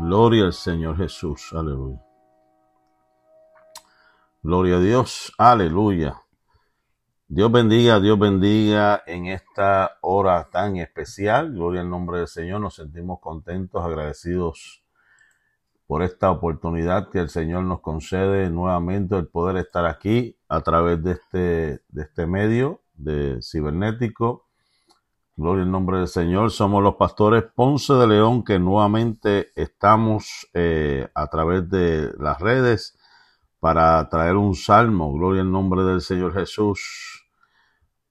Gloria al Señor Jesús. Aleluya. Gloria a Dios. Aleluya. Dios bendiga, Dios bendiga en esta hora tan especial. Gloria al nombre del Señor. Nos sentimos contentos, agradecidos por esta oportunidad que el Señor nos concede nuevamente el poder estar aquí a través de este, de este medio de cibernético Gloria al nombre del Señor. Somos los pastores Ponce de León que nuevamente estamos eh, a través de las redes para traer un salmo. Gloria al nombre del Señor Jesús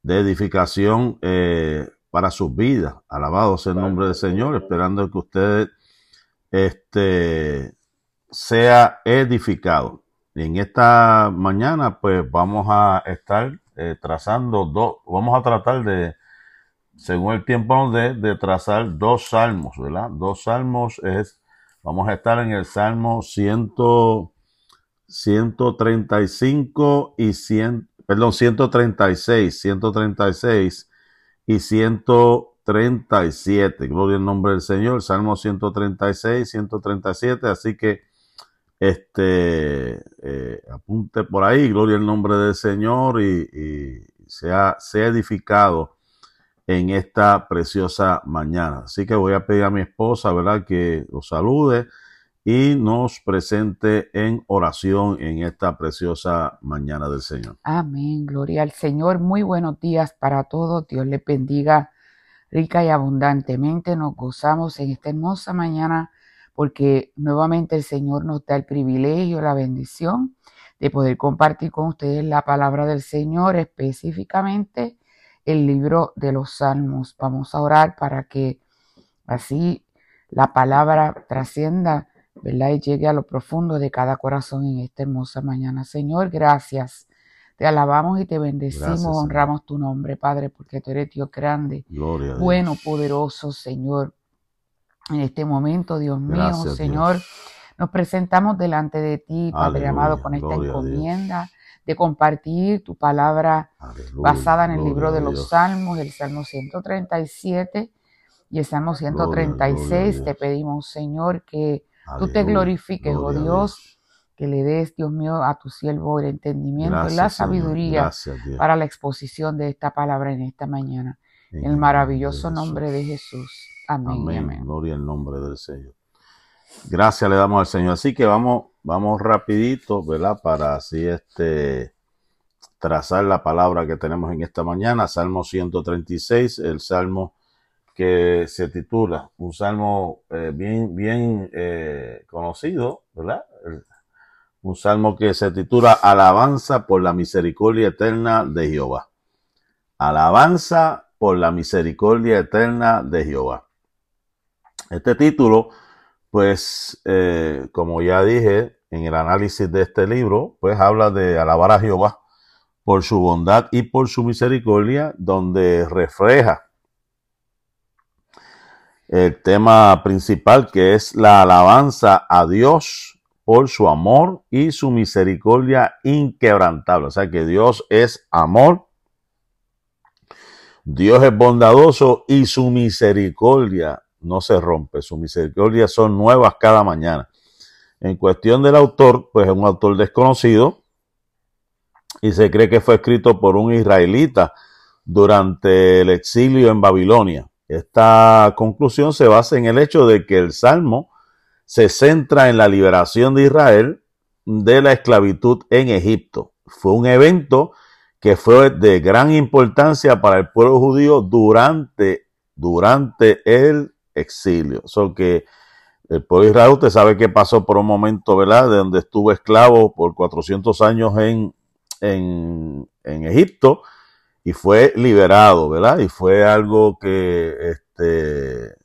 de edificación eh, para sus vidas. Alabado sea el nombre del Señor, esperando que usted este, sea edificado. Y en esta mañana pues vamos a estar eh, trazando dos, vamos a tratar de según el tiempo de, trazar dos salmos, ¿verdad? Dos salmos es, vamos a estar en el salmo 100, 135 y 100, perdón, 136, 136 y 137. Gloria al nombre del Señor, salmo 136, 137, así que este eh, apunte por ahí, gloria al nombre del Señor y, y sea, sea edificado en esta preciosa mañana. Así que voy a pedir a mi esposa, ¿verdad?, que los salude y nos presente en oración en esta preciosa mañana del Señor. Amén, gloria al Señor. Muy buenos días para todos. Dios les bendiga rica y abundantemente. Nos gozamos en esta hermosa mañana porque nuevamente el Señor nos da el privilegio, la bendición de poder compartir con ustedes la palabra del Señor específicamente el libro de los salmos. Vamos a orar para que así la palabra trascienda, ¿verdad? Y llegue a lo profundo de cada corazón en esta hermosa mañana. Señor, gracias. Te alabamos y te bendecimos, honramos tu nombre, Padre, porque tú eres Dios grande, bueno, poderoso, Señor. En este momento, Dios mío, Señor, nos presentamos delante de ti, Padre amado, con esta encomienda de compartir tu palabra basada en el libro de los Salmos, el Salmo 137 y el Salmo 136. te pedimos, Señor, que tú te glorifiques, oh Dios, que le des, Dios mío, a tu siervo el entendimiento y la sabiduría para la exposición de esta palabra en esta mañana. En, el maravilloso nombre de Jesús. Amén. Amén. Gloria al nombre del Señor. Gracias le damos al Señor. Así que vamos vamos rapidito, ¿verdad? Para así este trazar la palabra que tenemos en esta mañana, Salmo 136, el salmo que se titula, un salmo eh, bien, bien eh, conocido, ¿verdad? un salmo que se titula Alabanza por la misericordia eterna de Jehová. Alabanza por la misericordia eterna de Jehová. Este título, pues, eh, como ya dije, en el análisis de este libro, pues habla de alabar a Jehová por su bondad y por su misericordia, donde refleja el tema principal que es la alabanza a Dios por su amor y su misericordia inquebrantable. O sea que Dios es amor, Dios es bondadoso y su misericordia no se rompe. Su misericordia son nuevas cada mañana. En cuestión del autor, pues es un autor desconocido y se cree que fue escrito por un israelita durante el exilio en Babilonia. Esta conclusión se basa en el hecho de que el Salmo se centra en la liberación de Israel de la esclavitud en Egipto. Fue un evento que fue de gran importancia para el pueblo judío durante, durante el exilio. So que el pueblo de Israel, usted sabe que pasó por un momento, ¿verdad?, de donde estuvo esclavo por 400 años en, en, en Egipto y fue liberado, ¿verdad? Y fue algo que este,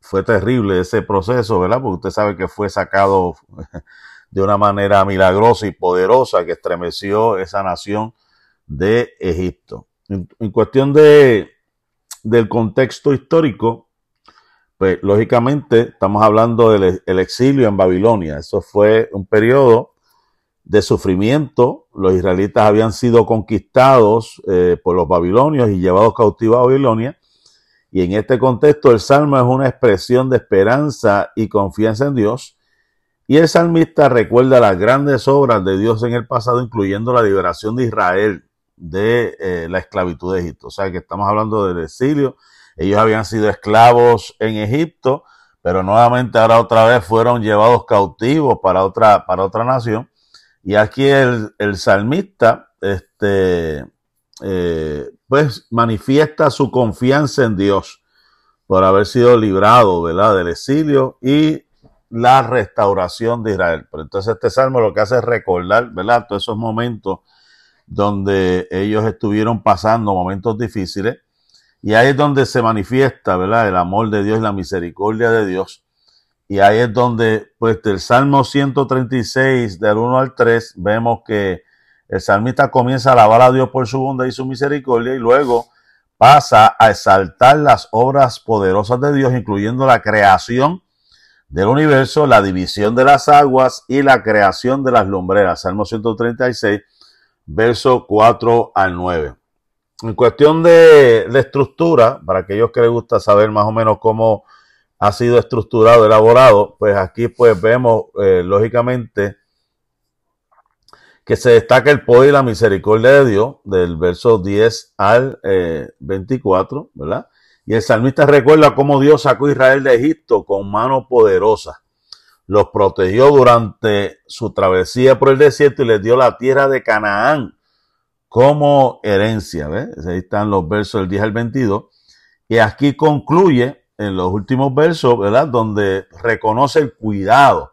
fue terrible ese proceso, ¿verdad? Porque usted sabe que fue sacado de una manera milagrosa y poderosa que estremeció esa nación de Egipto. En, en cuestión de, del contexto histórico, pues lógicamente estamos hablando del exilio en Babilonia. Eso fue un periodo de sufrimiento. Los israelitas habían sido conquistados eh, por los babilonios y llevados cautivos a Babilonia. Y en este contexto el salmo es una expresión de esperanza y confianza en Dios. Y el salmista recuerda las grandes obras de Dios en el pasado, incluyendo la liberación de Israel de eh, la esclavitud de Egipto. O sea que estamos hablando del exilio. Ellos habían sido esclavos en Egipto, pero nuevamente ahora otra vez fueron llevados cautivos para otra, para otra nación. Y aquí el, el salmista, este, eh, pues manifiesta su confianza en Dios por haber sido librado, ¿verdad? Del exilio y la restauración de Israel. Pero entonces este salmo lo que hace es recordar, ¿verdad? Todos esos momentos donde ellos estuvieron pasando momentos difíciles. Y ahí es donde se manifiesta, ¿verdad? El amor de Dios la misericordia de Dios. Y ahí es donde, pues, del Salmo 136, del 1 al 3, vemos que el salmista comienza a alabar a Dios por su bondad y su misericordia y luego pasa a exaltar las obras poderosas de Dios, incluyendo la creación del universo, la división de las aguas y la creación de las lumbreras. Salmo 136, verso 4 al 9. En cuestión de, estructura, para aquellos que les gusta saber más o menos cómo ha sido estructurado, elaborado, pues aquí pues vemos eh, lógicamente que se destaca el poder y la misericordia de Dios, del verso 10 al 24, eh, ¿verdad? Y el salmista recuerda cómo Dios sacó a Israel de Egipto con mano poderosa. Los protegió durante su travesía por el desierto y les dio la tierra de Canaán como herencia. ¿ves? Ahí están los versos del 10 al 22. Y aquí concluye en los últimos versos, ¿verdad? Donde reconoce el cuidado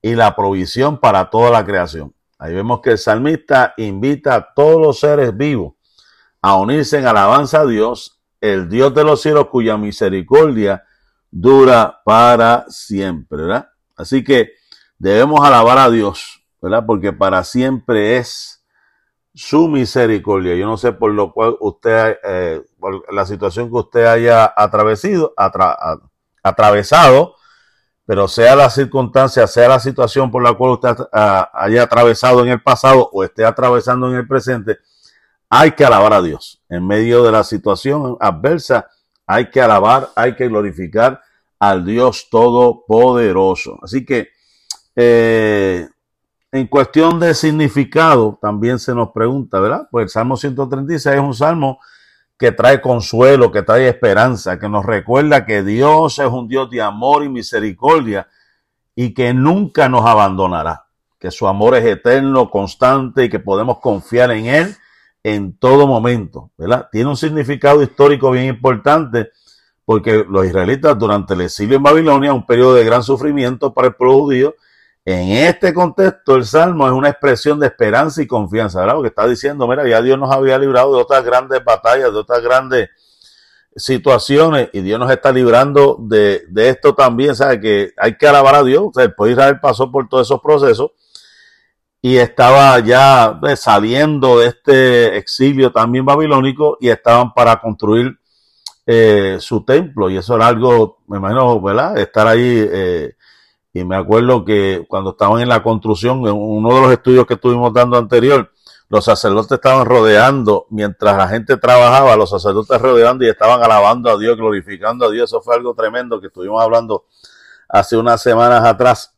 y la provisión para toda la creación. Ahí vemos que el salmista invita a todos los seres vivos a unirse en alabanza a Dios, el Dios de los cielos cuya misericordia dura para siempre, ¿verdad? Así que debemos alabar a Dios, ¿verdad? Porque para siempre es su misericordia. Yo no sé por lo cual usted, eh, por la situación que usted haya atravesado, atravesado, pero sea la circunstancia, sea la situación por la cual usted haya atravesado en el pasado o esté atravesando en el presente, hay que alabar a Dios. En medio de la situación adversa, hay que alabar, hay que glorificar al Dios Todopoderoso. Así que, eh, en cuestión de significado, también se nos pregunta, ¿verdad? Pues el Salmo 136 es un salmo que trae consuelo, que trae esperanza, que nos recuerda que Dios es un Dios de amor y misericordia y que nunca nos abandonará, que su amor es eterno, constante y que podemos confiar en Él en todo momento, ¿verdad? Tiene un significado histórico bien importante porque los israelitas durante el exilio en Babilonia, un periodo de gran sufrimiento para el pueblo judío, en este contexto, el Salmo es una expresión de esperanza y confianza, ¿verdad? Porque está diciendo, mira, ya Dios nos había librado de otras grandes batallas, de otras grandes situaciones, y Dios nos está librando de, esto también, ¿sabes? Que hay que alabar a Dios. O sea, el de Israel pasó por todos esos procesos y estaba ya pues, saliendo de este exilio también babilónico y estaban para construir eh, su templo. Y eso era algo, me imagino, ¿verdad? Estar ahí. Eh, y me acuerdo que cuando estaban en la construcción, en uno de los estudios que estuvimos dando anterior, los sacerdotes estaban rodeando, mientras la gente trabajaba, los sacerdotes rodeando y estaban alabando a Dios, glorificando a Dios. Eso fue algo tremendo que estuvimos hablando hace unas semanas atrás.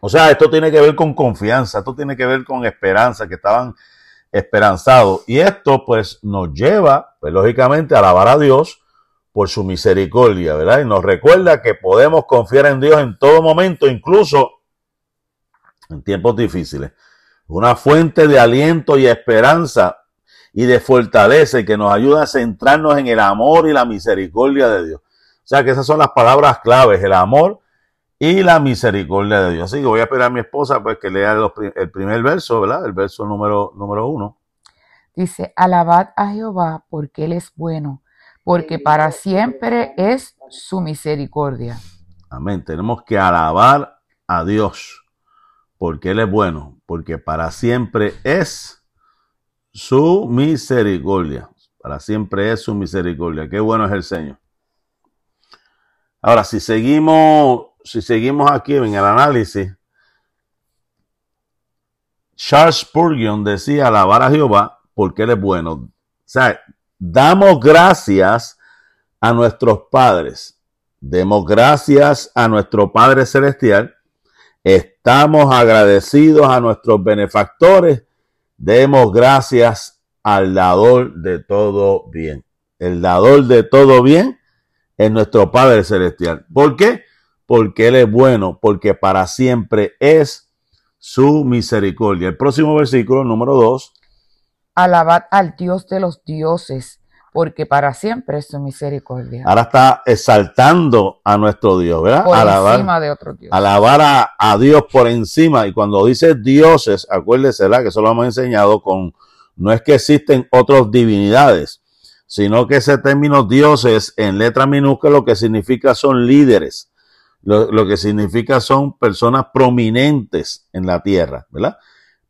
O sea, esto tiene que ver con confianza, esto tiene que ver con esperanza, que estaban esperanzados. Y esto pues nos lleva, pues lógicamente, a alabar a Dios por su misericordia, ¿verdad? Y nos recuerda que podemos confiar en Dios en todo momento, incluso en tiempos difíciles. Una fuente de aliento y esperanza y de fortaleza que nos ayuda a centrarnos en el amor y la misericordia de Dios. O sea que esas son las palabras claves, el amor y la misericordia de Dios. Así que voy a esperar a mi esposa pues que lea el primer verso, ¿verdad? El verso número, número uno. Dice, alabad a Jehová porque Él es bueno porque para siempre es su misericordia. Amén. Tenemos que alabar a Dios, porque Él es bueno, porque para siempre es su misericordia. Para siempre es su misericordia. Qué bueno es el Señor. Ahora, si seguimos, si seguimos aquí en el análisis, Charles Spurgeon decía alabar a Jehová porque Él es bueno. O sea, damos gracias a nuestros padres, demos gracias a nuestro Padre Celestial, estamos agradecidos a nuestros benefactores, demos gracias al dador de todo bien. El dador de todo bien es nuestro Padre Celestial. ¿Por qué? Porque Él es bueno, porque para siempre es su misericordia. El próximo versículo, número 2. Alabad al Dios de los dioses, porque para siempre es su misericordia. Ahora está exaltando a nuestro Dios, ¿verdad? Por alabar, encima de otro Dios. alabar a, a Dios por encima. Y cuando dice dioses, acuérdese, ¿verdad? Que eso lo hemos enseñado con, no es que existen otras divinidades, sino que ese término dioses en letra minúscula lo que significa son líderes, lo, lo, que significa son personas prominentes en la tierra, ¿verdad?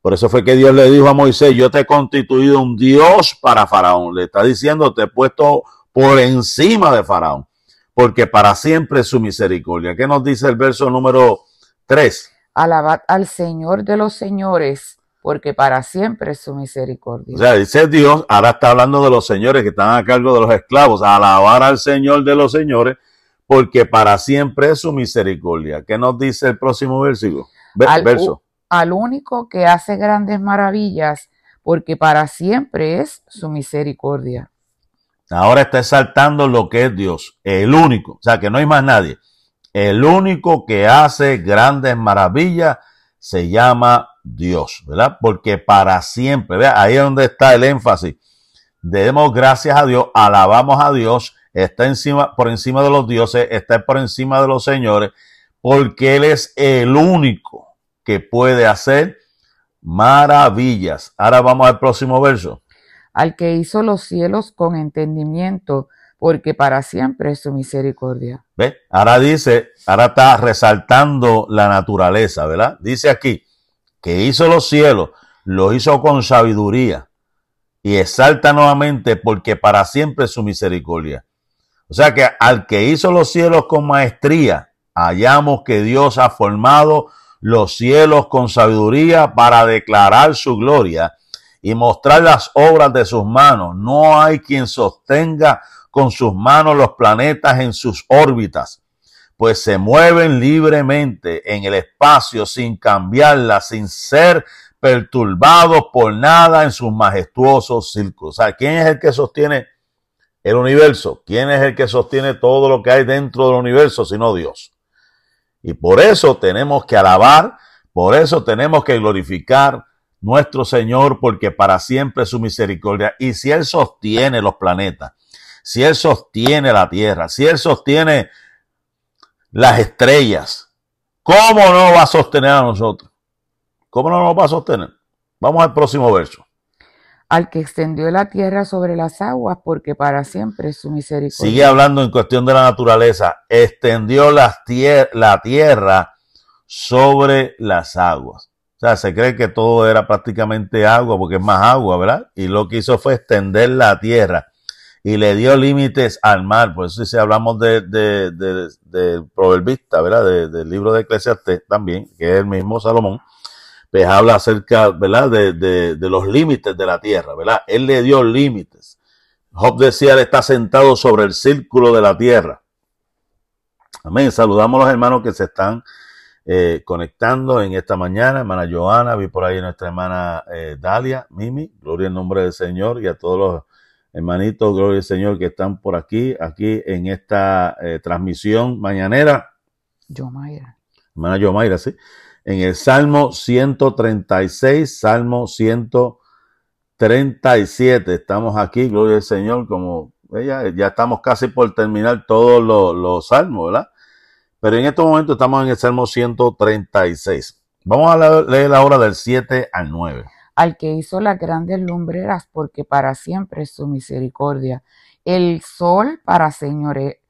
Por eso fue que Dios le dijo a Moisés, yo te he constituido un Dios para Faraón. Le está diciendo, te he puesto por encima de Faraón, porque para siempre es su misericordia. ¿Qué nos dice el verso número 3? Alabad al Señor de los señores, porque para siempre es su misericordia. O sea, dice Dios, ahora está hablando de los señores que están a cargo de los esclavos, alabar al Señor de los señores, porque para siempre es su misericordia. ¿Qué nos dice el próximo versículo? Al- verso. Al único que hace grandes maravillas, porque para siempre es su misericordia. Ahora está exaltando lo que es Dios, el único, o sea que no hay más nadie. El único que hace grandes maravillas se llama Dios, ¿verdad? Porque para siempre, ¿verdad? ahí es donde está el énfasis. Demos gracias a Dios, alabamos a Dios, está encima, por encima de los dioses, está por encima de los señores, porque Él es el único que puede hacer maravillas. Ahora vamos al próximo verso. Al que hizo los cielos con entendimiento, porque para siempre es su misericordia. ¿Ve? Ahora dice, ahora está resaltando la naturaleza, ¿verdad? Dice aquí que hizo los cielos, los hizo con sabiduría y exalta nuevamente porque para siempre es su misericordia. O sea que al que hizo los cielos con maestría, hallamos que Dios ha formado los cielos con sabiduría para declarar su gloria y mostrar las obras de sus manos. No hay quien sostenga con sus manos los planetas en sus órbitas, pues se mueven libremente en el espacio sin cambiarla, sin ser perturbados por nada en sus majestuosos círculos. ¿quién es el que sostiene el universo? ¿Quién es el que sostiene todo lo que hay dentro del universo, sino Dios? Y por eso tenemos que alabar, por eso tenemos que glorificar nuestro Señor, porque para siempre es su misericordia. Y si Él sostiene los planetas, si Él sostiene la tierra, si Él sostiene las estrellas, ¿cómo no va a sostener a nosotros? ¿Cómo no nos va a sostener? Vamos al próximo verso. Al que extendió la tierra sobre las aguas, porque para siempre su misericordia. Sigue hablando en cuestión de la naturaleza. Extendió la tierra sobre las aguas. O sea, se cree que todo era prácticamente agua, porque es más agua, ¿verdad? Y lo que hizo fue extender la tierra y le dio límites al mar. Por eso si hablamos de, de, de, proverbista, ¿verdad? De- del libro de Eclesiastés también, que es el mismo Salomón, pues habla acerca, ¿verdad? De, de, de los límites de la tierra, ¿verdad? Él le dio límites. Job decía, él está sentado sobre el círculo de la tierra. Amén. Saludamos a los hermanos que se están eh, conectando en esta mañana. Hermana Joana, vi por ahí a nuestra hermana eh, Dalia, Mimi, gloria en nombre del Señor y a todos los hermanitos, gloria al Señor que están por aquí, aquí en esta eh, transmisión mañanera. Yo, Mayra. Hermana Yomaira, sí. En el Salmo 136, Salmo 137. Estamos aquí, gloria al Señor, como ella, ya estamos casi por terminar todos los, salmos, ¿verdad? Pero en estos momentos estamos en el Salmo 136. Vamos a leer la hora del 7 al 9. Al que hizo las grandes lumbreras, porque para siempre su misericordia. El sol para, señore,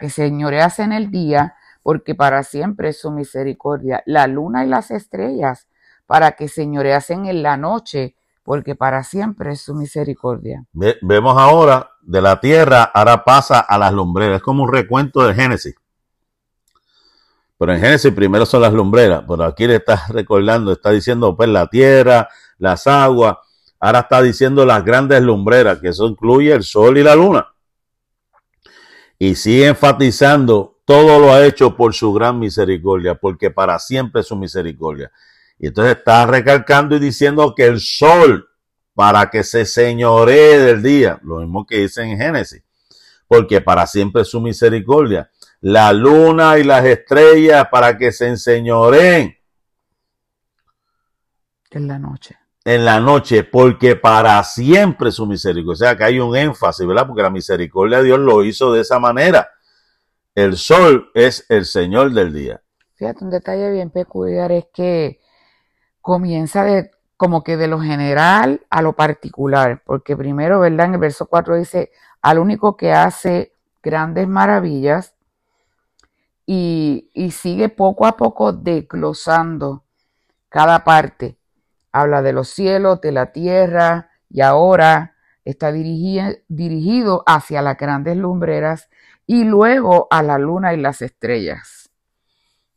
que señorease en el día, porque para siempre es su misericordia. La luna y las estrellas, para que señoreasen en la noche, porque para siempre es su misericordia. Ve- vemos ahora de la tierra, ahora pasa a las lumbreras. Es como un recuento del Génesis. Pero en Génesis primero son las lumbreras. Pero aquí le está recordando, está diciendo pues la tierra, las aguas. Ahora está diciendo las grandes lumbreras, que eso incluye el sol y la luna. Y sigue enfatizando, todo lo ha hecho por su gran misericordia, porque para siempre es su misericordia. Y entonces está recalcando y diciendo que el sol, para que se señoree del día, lo mismo que dice en Génesis, porque para siempre es su misericordia. La luna y las estrellas para que se enseñoreen. En la noche en la noche, porque para siempre su misericordia. O sea, que hay un énfasis, ¿verdad? Porque la misericordia de Dios lo hizo de esa manera. El sol es el Señor del día. Fíjate, un detalle bien peculiar es que comienza de como que de lo general a lo particular, porque primero, ¿verdad? En el verso 4 dice, al único que hace grandes maravillas y, y sigue poco a poco desglosando cada parte habla de los cielos, de la tierra y ahora está dirigido hacia las grandes lumbreras y luego a la luna y las estrellas.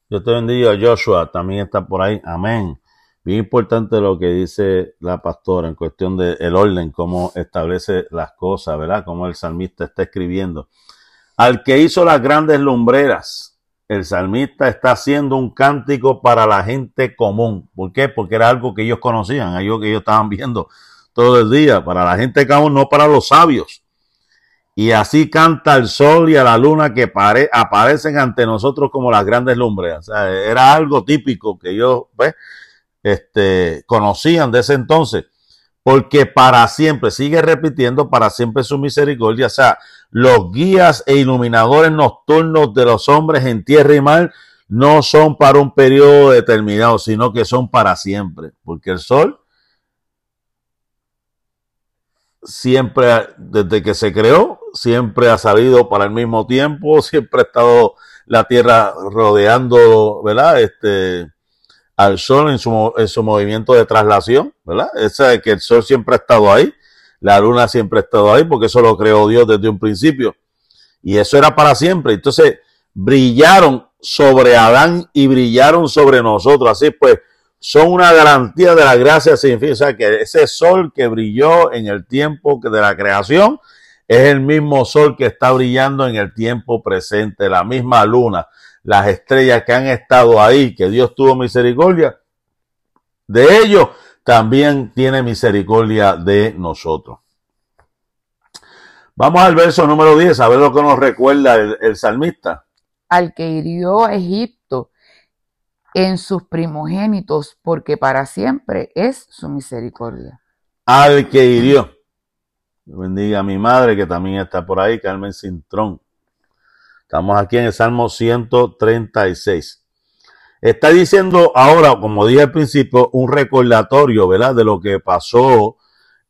Yo te bendigo, Joshua, también está por ahí. Amén. Bien importante lo que dice la pastora en cuestión del el orden, cómo establece las cosas, ¿verdad? Cómo el salmista está escribiendo. Al que hizo las grandes lumbreras, el salmista está haciendo un cántico para la gente común. ¿Por qué? Porque era algo que ellos conocían, algo que ellos estaban viendo todo el día, para la gente común, no para los sabios. Y así canta el sol y a la luna que aparecen ante nosotros como las grandes lumbres. O sea, era algo típico que ellos pues, este, conocían de ese entonces porque para siempre, sigue repitiendo, para siempre su misericordia. O sea, los guías e iluminadores nocturnos de los hombres en tierra y mar no son para un periodo determinado, sino que son para siempre, porque el sol siempre, desde que se creó, siempre ha salido para el mismo tiempo, siempre ha estado la tierra rodeando, ¿verdad? Este, al Sol en su, en su movimiento de traslación, ¿verdad? Esa de que el Sol siempre ha estado ahí, la Luna siempre ha estado ahí, porque eso lo creó Dios desde un principio. Y eso era para siempre. Entonces, brillaron sobre Adán y brillaron sobre nosotros. Así pues, son una garantía de la gracia sin fin. O sea, que ese sol que brilló en el tiempo de la creación es el mismo sol que está brillando en el tiempo presente, la misma luna las estrellas que han estado ahí, que Dios tuvo misericordia de ellos, también tiene misericordia de nosotros. Vamos al verso número 10, a ver lo que nos recuerda el, salmista. Al que hirió a Egipto en sus primogénitos, porque para siempre es su misericordia. Al que hirió. Bendiga a mi madre que también está por ahí, Carmen Cintrón. Estamos aquí en el Salmo 136. Está diciendo ahora, como dije al principio, un recordatorio, ¿verdad? De lo que pasó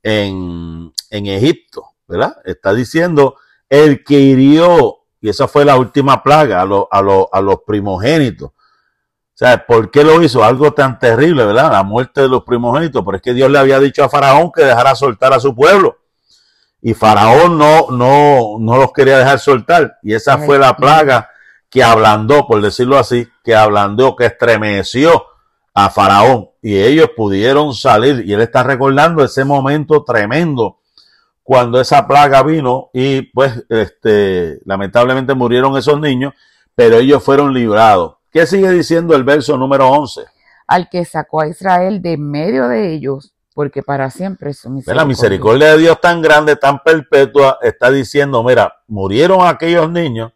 en, en Egipto, ¿verdad? Está diciendo el que hirió, y esa fue la última plaga, a, a, a los primogénitos. O sea, ¿por qué lo hizo? Algo tan terrible, ¿verdad? La muerte de los primogénitos. Pero es que Dios le había dicho a Faraón que dejara soltar a su pueblo y Faraón no, no, no los quería dejar soltar. Y esa fue la plaga que ablandó, por decirlo así, que ablandó, que estremeció a Faraón. Y ellos pudieron salir. Y él está recordando ese momento tremendo cuando esa plaga vino y pues este, lamentablemente murieron esos niños, pero ellos fueron librados. ¿Qué sigue diciendo el verso número 11? Al que sacó a Israel de medio de ellos porque para siempre es su misericordia. La misericordia de Dios tan grande, tan perpetua, está diciendo, mira, murieron aquellos niños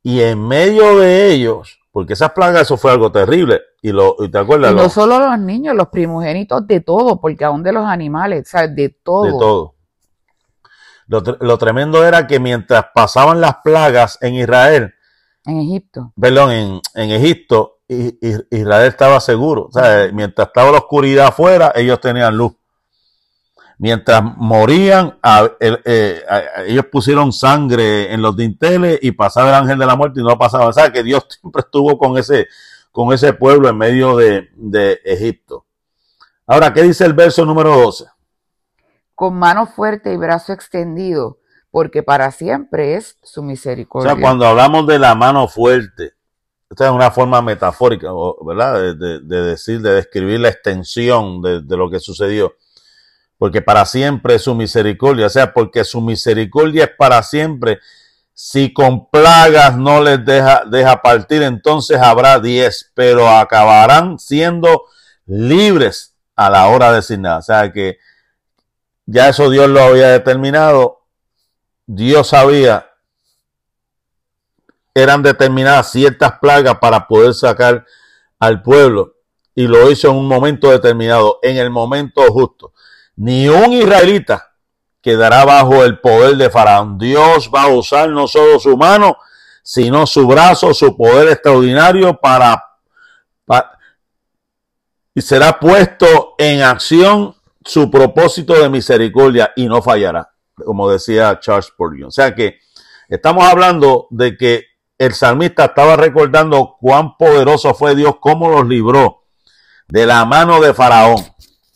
y en medio de ellos, porque esas plagas, eso fue algo terrible, y, lo, y te acuerdas. Y no solo los niños, los primogénitos de todo, porque aún de los animales, ¿sabes? De todo. De todo. Lo, lo tremendo era que mientras pasaban las plagas en Israel, en Egipto. Perdón, en, en Egipto, Israel estaba seguro. O sea, mientras estaba la oscuridad afuera, ellos tenían luz. Mientras morían, eh, ellos pusieron sangre en los dinteles y pasaba el ángel de la muerte y no pasaba. O sea, que Dios siempre estuvo con ese, con ese pueblo en medio de, de Egipto. Ahora, ¿qué dice el verso número 12? Con mano fuerte y brazo extendido, porque para siempre es su misericordia. O sea, cuando hablamos de la mano fuerte, esta es una forma metafórica, ¿verdad? De, decir, de describir la extensión de, lo que sucedió. Porque para siempre es su misericordia, o sea, porque su misericordia es para siempre, Si con plagas no les deja, deja partir, entonces habrá diez, pero acabarán siendo libres a la hora designada. O sea que ya eso Dios lo había determinado. Dios sabía, eran determinadas ciertas plagas para poder sacar al pueblo y lo hizo en un momento determinado, en el momento justo. Ni un israelita quedará bajo el poder de Faraón. Dios va a usar no solo su mano, sino su brazo, su poder extraordinario para, y será puesto en acción su propósito de misericordia y no fallará, como decía Charles Spurgeon. O sea que estamos hablando de que el salmista estaba recordando cuán poderoso fue Dios, cómo los libró de la mano de Faraón,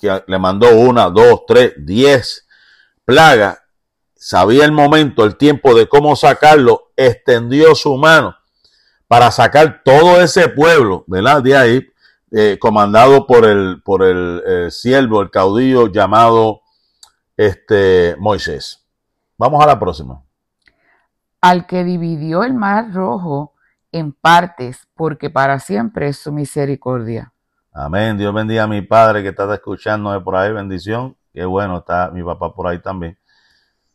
que le mandó una, dos, tres, diez plagas. Sabía el momento, el tiempo de cómo sacarlo, extendió su mano para sacar todo ese pueblo, ¿verdad? De ahí, eh, comandado por el, por el eh, siervo, el caudillo llamado este, Moisés. Vamos a la próxima. Al que dividió el mar rojo en partes, porque para siempre es su misericordia. Amén. Dios bendiga a mi padre que está escuchando por ahí. Bendición. Qué bueno, está mi papá por ahí también.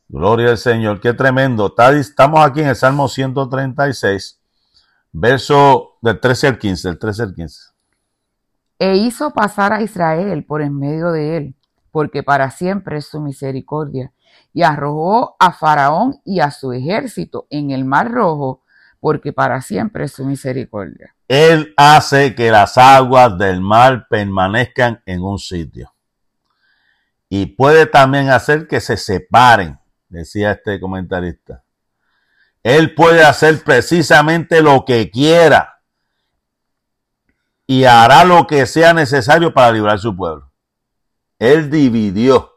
Gloria al Señor. Qué tremendo. estamos aquí en el Salmo 136, verso del 13 al 15. Del 13 al 15 e hizo pasar a Israel por en medio de él, porque para siempre es su misericordia, y arrojó a Faraón y a su ejército en el mar rojo, porque para siempre es su misericordia. Él hace que las aguas del mar permanezcan en un sitio. Y puede también hacer que se separen, decía este comentarista. Él puede hacer precisamente lo que quiera y hará lo que sea necesario para librar su pueblo. Él dividió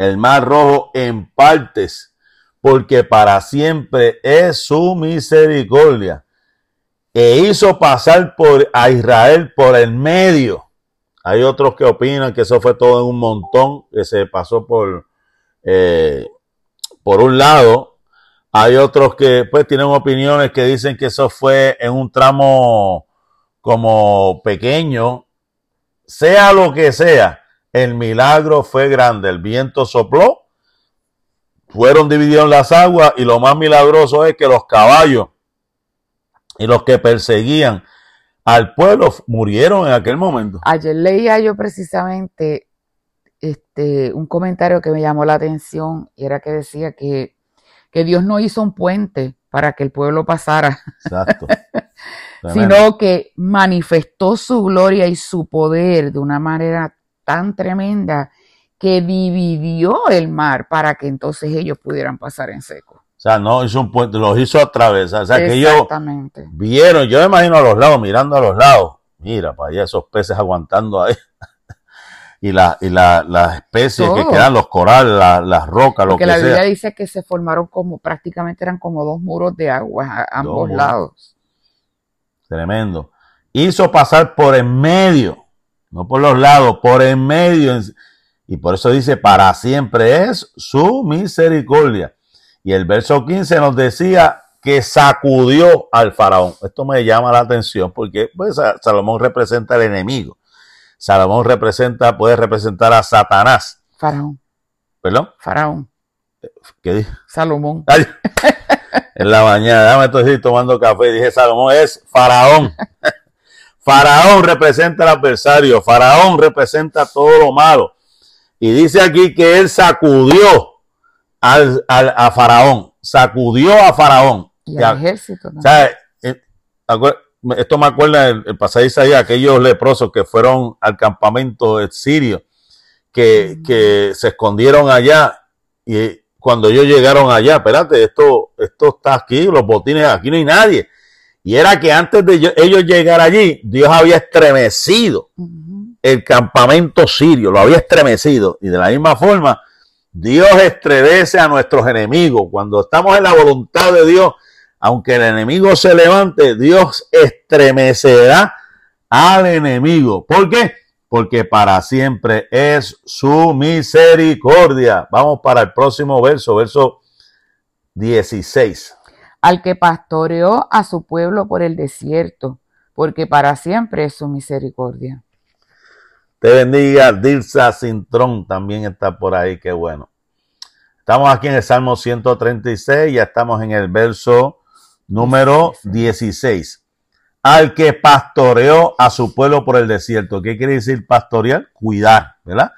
el mar rojo en partes, porque para siempre es su misericordia. E hizo pasar por a Israel por el medio. Hay otros que opinan que eso fue todo en un montón, que se pasó por, eh, por un lado. Hay otros que pues tienen opiniones que dicen que eso fue en un tramo como pequeño, sea lo que sea, el milagro fue grande. El viento sopló, fueron divididos las aguas y lo más milagroso es que los caballos y los que perseguían al pueblo murieron en aquel momento. Ayer leía yo precisamente este, un comentario que me llamó la atención y era que decía que, que Dios no hizo un puente para que el pueblo pasara. Exacto. sino que manifestó su gloria y su poder de una manera tan tremenda que dividió el mar para que entonces ellos pudieran pasar en seco. O sea, no hizo un puente, los hizo atravesar. O sea, que ellos vieron, yo me imagino a los lados, mirando a los lados. Mira, para allá esos peces aguantando ahí. y la, y la, las especies que quedan, los corales, las rocas, lo que sea. Porque la Biblia dice que se formaron como, prácticamente eran como dos muros de agua a ambos lados. Tremendo. Hizo pasar por en medio, no por los lados, por en medio. Y por eso dice, para siempre es su misericordia. Y el verso 15 nos decía que sacudió al faraón. Esto me llama la atención porque pues, Salomón representa al enemigo. Salomón representa, puede representar a Satanás. Faraón. ¿Perdón? Faraón. ¿Qué dice? Salomón. en la mañana, déjame estoy tomando café, dije Salomón es faraón. faraón representa al adversario, faraón representa todo lo malo. Y dice aquí que él sacudió al, a faraón, sacudió a faraón. Y al ejército. Eh, esto me acuerda el, el pasaje de aquellos leprosos que fueron al campamento sirio, que, mm. que se escondieron allá y cuando ellos llegaron allá, espérate, esto, esto está aquí, los botines, aquí no hay nadie. Y era que antes de ellos llegar allí, Dios había estremecido el campamento sirio, lo había estremecido. Y de la misma forma, Dios estremece a nuestros enemigos. Cuando estamos en la voluntad de Dios, aunque el enemigo se levante, Dios estremecerá al enemigo. ¿Por qué? porque para siempre es su misericordia. Vamos para el próximo verso, verso 16. Al que pastoreó a su pueblo por el desierto, porque para siempre es su misericordia. Te bendiga, Dirsa Cintrón también está por ahí, qué bueno. Estamos aquí en el Salmo 136, ya estamos en el verso número 16. Al que pastoreó a su pueblo por el desierto. ¿Qué quiere decir pastorear? Cuidar, ¿verdad?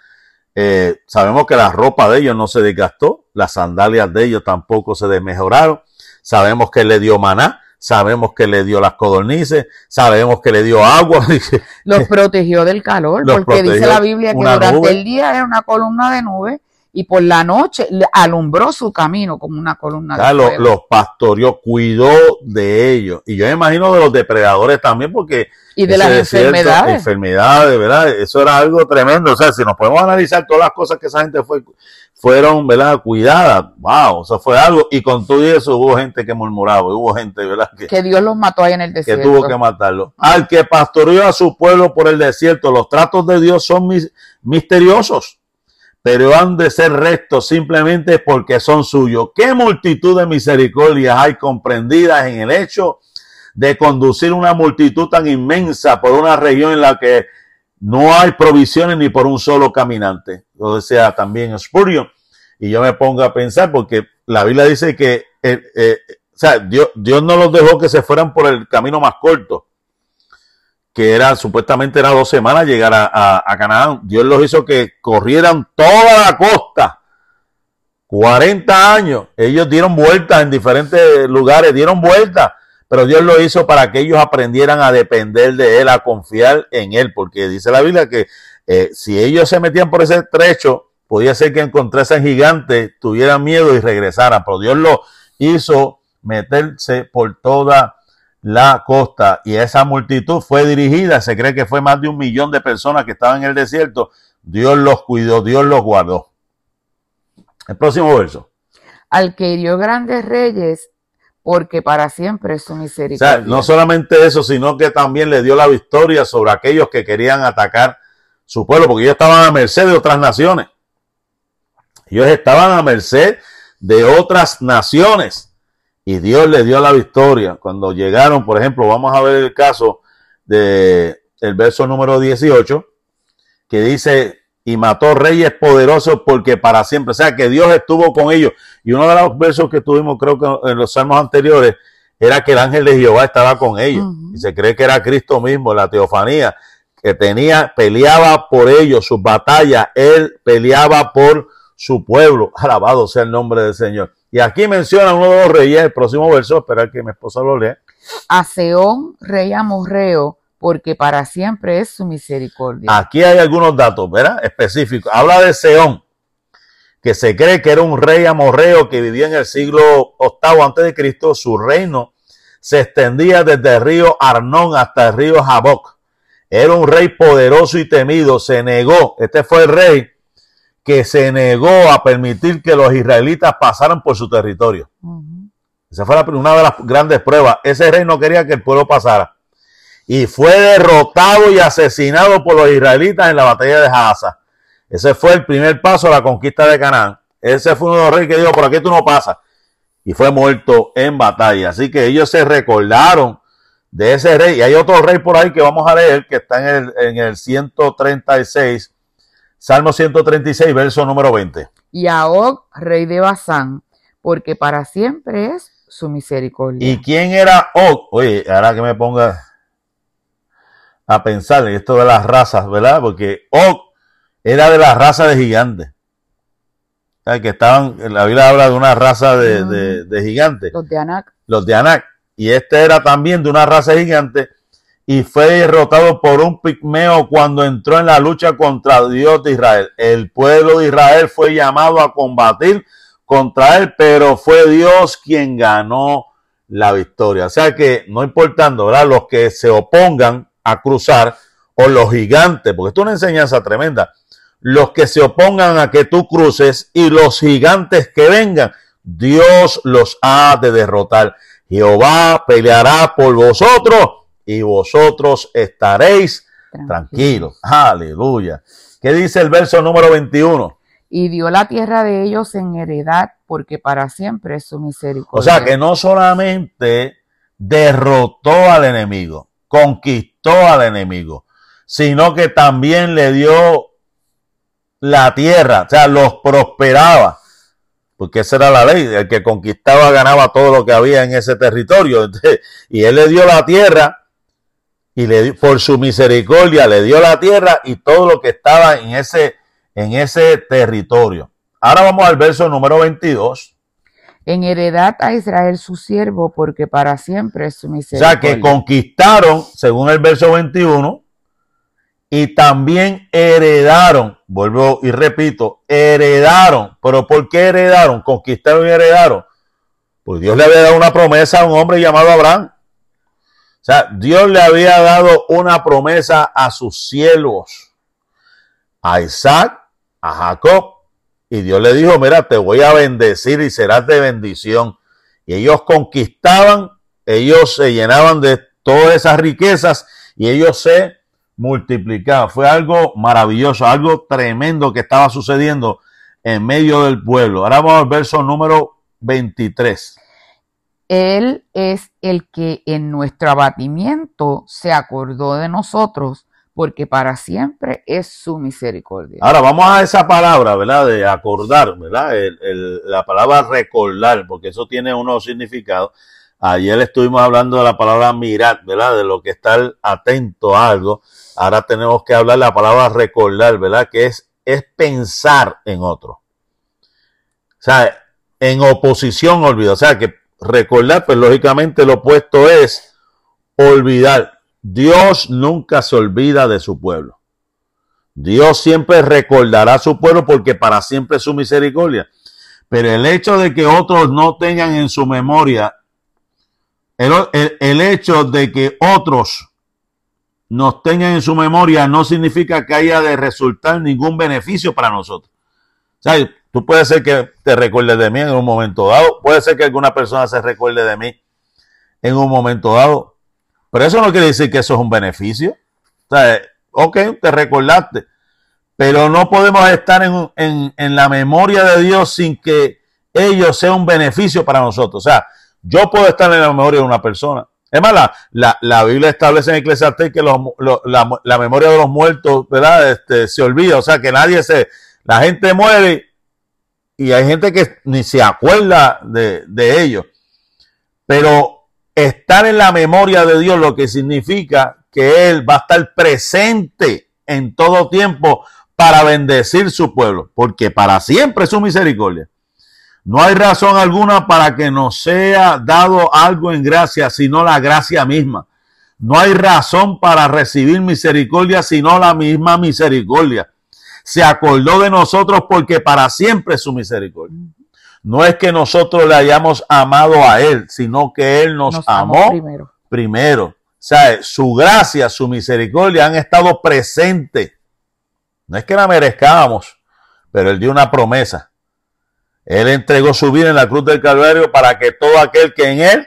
Eh, sabemos que la ropa de ellos no se desgastó, las sandalias de ellos tampoco se desmejoraron. Sabemos que le dio maná, sabemos que le dio las codornices, sabemos que le dio agua. Los protegió del calor, porque dice la Biblia que durante el día era una columna de nube y por la noche alumbró su camino como una columna de nube. Los, pastoreó, cuidó de ellos. Y yo me imagino de los depredadores también, porque y de las enfermedades. Enfermedades, ¿verdad? Eso era algo tremendo. O sea, si nos podemos analizar todas las cosas que esa gente fue, fueron, ¿verdad? Cuidadas. Wow, eso fue algo. Y con todo eso hubo gente que murmuraba, hubo gente, ¿verdad? Que, Dios los mató ahí en el desierto. Que tuvo que matarlo. Al que pastoreó a su pueblo por el desierto, los tratos de Dios son misteriosos, pero han de ser rectos simplemente porque son suyos. ¿Qué multitud de misericordias hay comprendidas en el hecho de conducir una multitud tan inmensa por una región en la que no hay provisiones ni por un solo caminante. Lo decía también Spurgeon. Y yo me pongo a pensar porque la Biblia dice que eh, eh, o sea, Dios, Dios no los dejó que se fueran por el camino más corto, que era supuestamente era dos semanas llegar a, Canaán. Dios los hizo que corrieran toda la costa. 40 años. Ellos dieron vueltas en diferentes lugares, dieron vueltas pero Dios lo hizo para que ellos aprendieran a depender de Él, a confiar en Él, porque dice la Biblia que eh, si ellos se metían por ese trecho, podía ser que encontrasen gigantes, tuvieran miedo y regresaran, pero Dios lo hizo meterse por toda la costa y esa multitud fue dirigida, se cree que fue más de un millón de personas que estaban en el desierto, Dios los cuidó, Dios los guardó. El próximo verso. Al que hirió grandes reyes porque para siempre es su misericordia. O sea, no solamente eso, sino que también le dio la victoria sobre aquellos que querían atacar su pueblo, porque ellos estaban a merced de otras naciones. Ellos estaban a merced de otras naciones y Dios le dio la victoria. Cuando llegaron, por ejemplo, vamos a ver el caso de el verso número 18, que dice, y mató reyes poderosos porque para siempre, o sea que Dios estuvo con ellos. Y uno de los versos que tuvimos, creo que en los salmos anteriores, era que el ángel de Jehová estaba con ellos. Y se cree que era Cristo mismo, la teofanía, que tenía, peleaba por ellos, sus batallas, él peleaba por su pueblo. Alabado sea el nombre del Señor. Y aquí menciona uno de los reyes, el próximo verso, esperar que mi esposa lo lea. A Seón, rey amorreo, porque para siempre es su misericordia. Aquí hay algunos datos, ¿verdad? Específicos. Habla de Seón, que se cree que era un rey amorreo que vivía en el siglo VIII antes de Cristo. Su reino se extendía desde el río Arnón hasta el río Jaboc. Era un rey poderoso y temido. Se negó, este fue el rey que se negó a permitir que los israelitas pasaran por su territorio. Esa fue una de las grandes pruebas. Ese rey no quería que el pueblo pasara y fue derrotado y asesinado por los israelitas en la batalla de Haza. Ese fue el primer paso a la conquista de Canaán. Ese fue uno de los reyes que dijo, por aquí tú no pasas. Y fue muerto en batalla. Así que ellos se recordaron de ese rey. Y hay otro rey por ahí que vamos a leer, que está en el, en el 136, Salmo 136, verso número 20. Y a Og, rey de Basán, porque para siempre es su misericordia. ¿Y quién era Og? Oye, ahora que me ponga a pensar en esto de las razas, ¿verdad? Porque Og era de la raza de gigantes. que estaban, la Biblia habla de una raza de, de, gigantes. Los de Anak. Los de Anak. Y este era también de una raza gigante y fue derrotado por un pigmeo cuando entró en la lucha contra Dios de Israel. El pueblo de Israel fue llamado a combatir contra él, pero fue Dios quien ganó la victoria. O sea que no importando, ¿verdad? Los que se opongan a cruzar o los gigantes, porque esto es una enseñanza tremenda, los que se opongan a que tú cruces y los gigantes que vengan, Dios los ha de derrotar. Jehová peleará por vosotros y vosotros estaréis tranquilos. Aleluya. ¿Qué dice el verso número 21? y dio la tierra de ellos en heredad, porque para siempre es su misericordia. O sea que no solamente derrotó al enemigo, conquistó al enemigo, sino que también le dio la tierra, o sea, los prosperaba, porque esa era la ley, el que conquistaba ganaba todo lo que había en ese territorio, y él le dio la tierra y le por su misericordia le dio la tierra y todo lo que estaba en ese en ese territorio. Ahora vamos al verso número 22. En heredad a Israel su siervo, porque para siempre es su misericordia. O sea que conquistaron, según el verso 21, y también heredaron, vuelvo y repito, heredaron. ¿Pero por qué heredaron? Conquistaron y heredaron. Pues Dios le había dado una promesa a un hombre llamado Abraham. O sea, Dios le había dado una promesa a sus siervos, a Isaac a Jacob. Y Dios le dijo, mira, te voy a bendecir y serás de bendición. Y ellos conquistaban, ellos se llenaban de todas esas riquezas y ellos se multiplicaban. Fue algo maravilloso, algo tremendo que estaba sucediendo en medio del pueblo. Ahora vamos al verso número 23. Él es el que en nuestro abatimiento se acordó de nosotros porque para siempre es su misericordia. Ahora vamos a esa palabra, ¿verdad? De acordar, ¿verdad? la palabra recordar, porque eso tiene unos significados. Ayer estuvimos hablando de la palabra mirar, ¿verdad? De lo que estar atento a algo. Ahora tenemos que hablar de la palabra recordar, ¿verdad? Que es, es pensar en otro. O sea, en oposición olvido. O sea, que recordar, pues lógicamente lo opuesto es olvidar. Dios nunca se olvida de su pueblo. Dios siempre recordará a su pueblo porque para siempre es su misericordia. Pero el hecho de que otros no tengan en su memoria, el, hecho de que otros nos tengan en su memoria no significa que haya de resultar ningún beneficio para nosotros. O tú puedes ser que te recuerdes de mí en un momento dado, puede ser que alguna persona se recuerde de mí en un momento dado, pero eso no quiere decir que eso es un beneficio. O sea, ok, te recordaste. Pero no podemos estar en, la memoria de Dios sin que ello sea un beneficio para nosotros. O sea, yo puedo estar en la memoria de una persona. Es más, la, Biblia establece en Eclesiastes que la, memoria de los muertos, ¿verdad? Este, se olvida. O sea, que nadie se... La gente muere y hay gente que ni se acuerda de, de ello. Pero estar en la memoria de Dios, lo que significa que Él va a estar presente en todo tiempo para bendecir su pueblo, porque para siempre es su misericordia. No hay razón alguna para que nos sea dado algo en gracia, sino la gracia misma. No hay razón para recibir misericordia, sino la misma misericordia. Se acordó de nosotros porque para siempre es su misericordia. No es que nosotros le hayamos amado a Él, sino que Él nos, amó, primero. primero. O sea, su gracia, su misericordia han estado presentes. No es que la merezcábamos, pero Él dio una promesa. Él entregó su vida en la cruz del Calvario para que todo aquel que en Él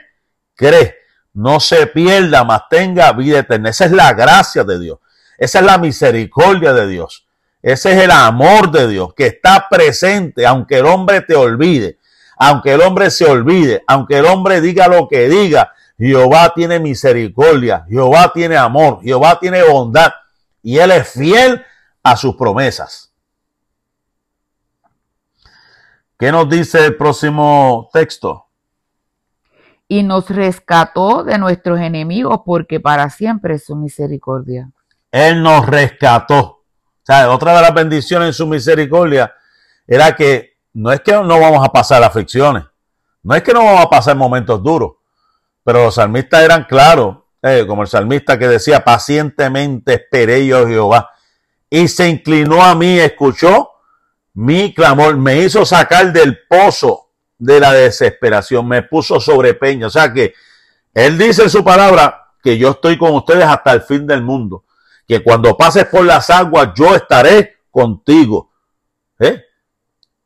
cree no se pierda, mas tenga vida eterna. Esa es la gracia de Dios. Esa es la misericordia de Dios. Ese es el amor de Dios que está presente, aunque el hombre te olvide, aunque el hombre se olvide, aunque el hombre diga lo que diga. Jehová tiene misericordia, Jehová tiene amor, Jehová tiene bondad y Él es fiel a sus promesas. ¿Qué nos dice el próximo texto? Y nos rescató de nuestros enemigos porque para siempre es su misericordia. Él nos rescató. O sea, otra de las bendiciones en su misericordia era que no es que no vamos a pasar aflicciones, no es que no vamos a pasar momentos duros, pero los salmistas eran claros, eh, como el salmista que decía, pacientemente esperé yo Jehová, y se inclinó a mí, escuchó mi clamor, me hizo sacar del pozo de la desesperación, me puso sobre peña. O sea que él dice en su palabra que yo estoy con ustedes hasta el fin del mundo que cuando pases por las aguas yo estaré contigo. ¿Eh?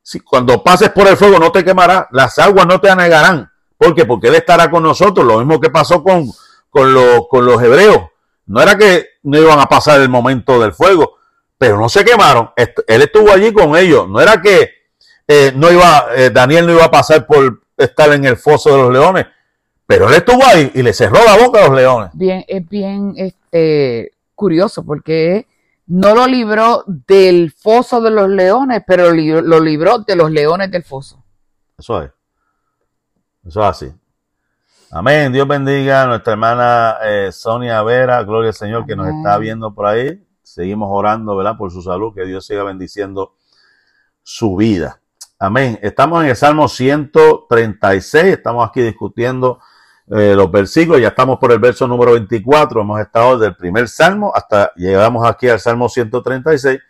Si cuando pases por el fuego no te quemará, las aguas no te anegarán. ¿Por qué? Porque Él estará con nosotros. Lo mismo que pasó con, con, con los hebreos. No era que no iban a pasar el momento del fuego, pero no se quemaron. Él estuvo allí con ellos. No era que eh, no iba, eh, Daniel no iba a pasar por estar en el foso de los leones, pero él estuvo ahí y le cerró la boca a los leones. Bien, es bien este, curioso porque no lo libró del foso de los leones, pero lo libró de los leones del foso. Eso es. Eso es así. Amén. Dios bendiga a nuestra hermana eh, Sonia Vera. Gloria al Señor que nos está viendo por ahí. Seguimos orando, ¿verdad? Por su salud. Que Dios siga bendiciendo su vida. Amén. Estamos en el Salmo 136. Estamos aquí discutiendo eh, los versículos. Ya estamos por el verso número 24. Hemos estado del primer Salmo hasta llegamos aquí al Salmo 136.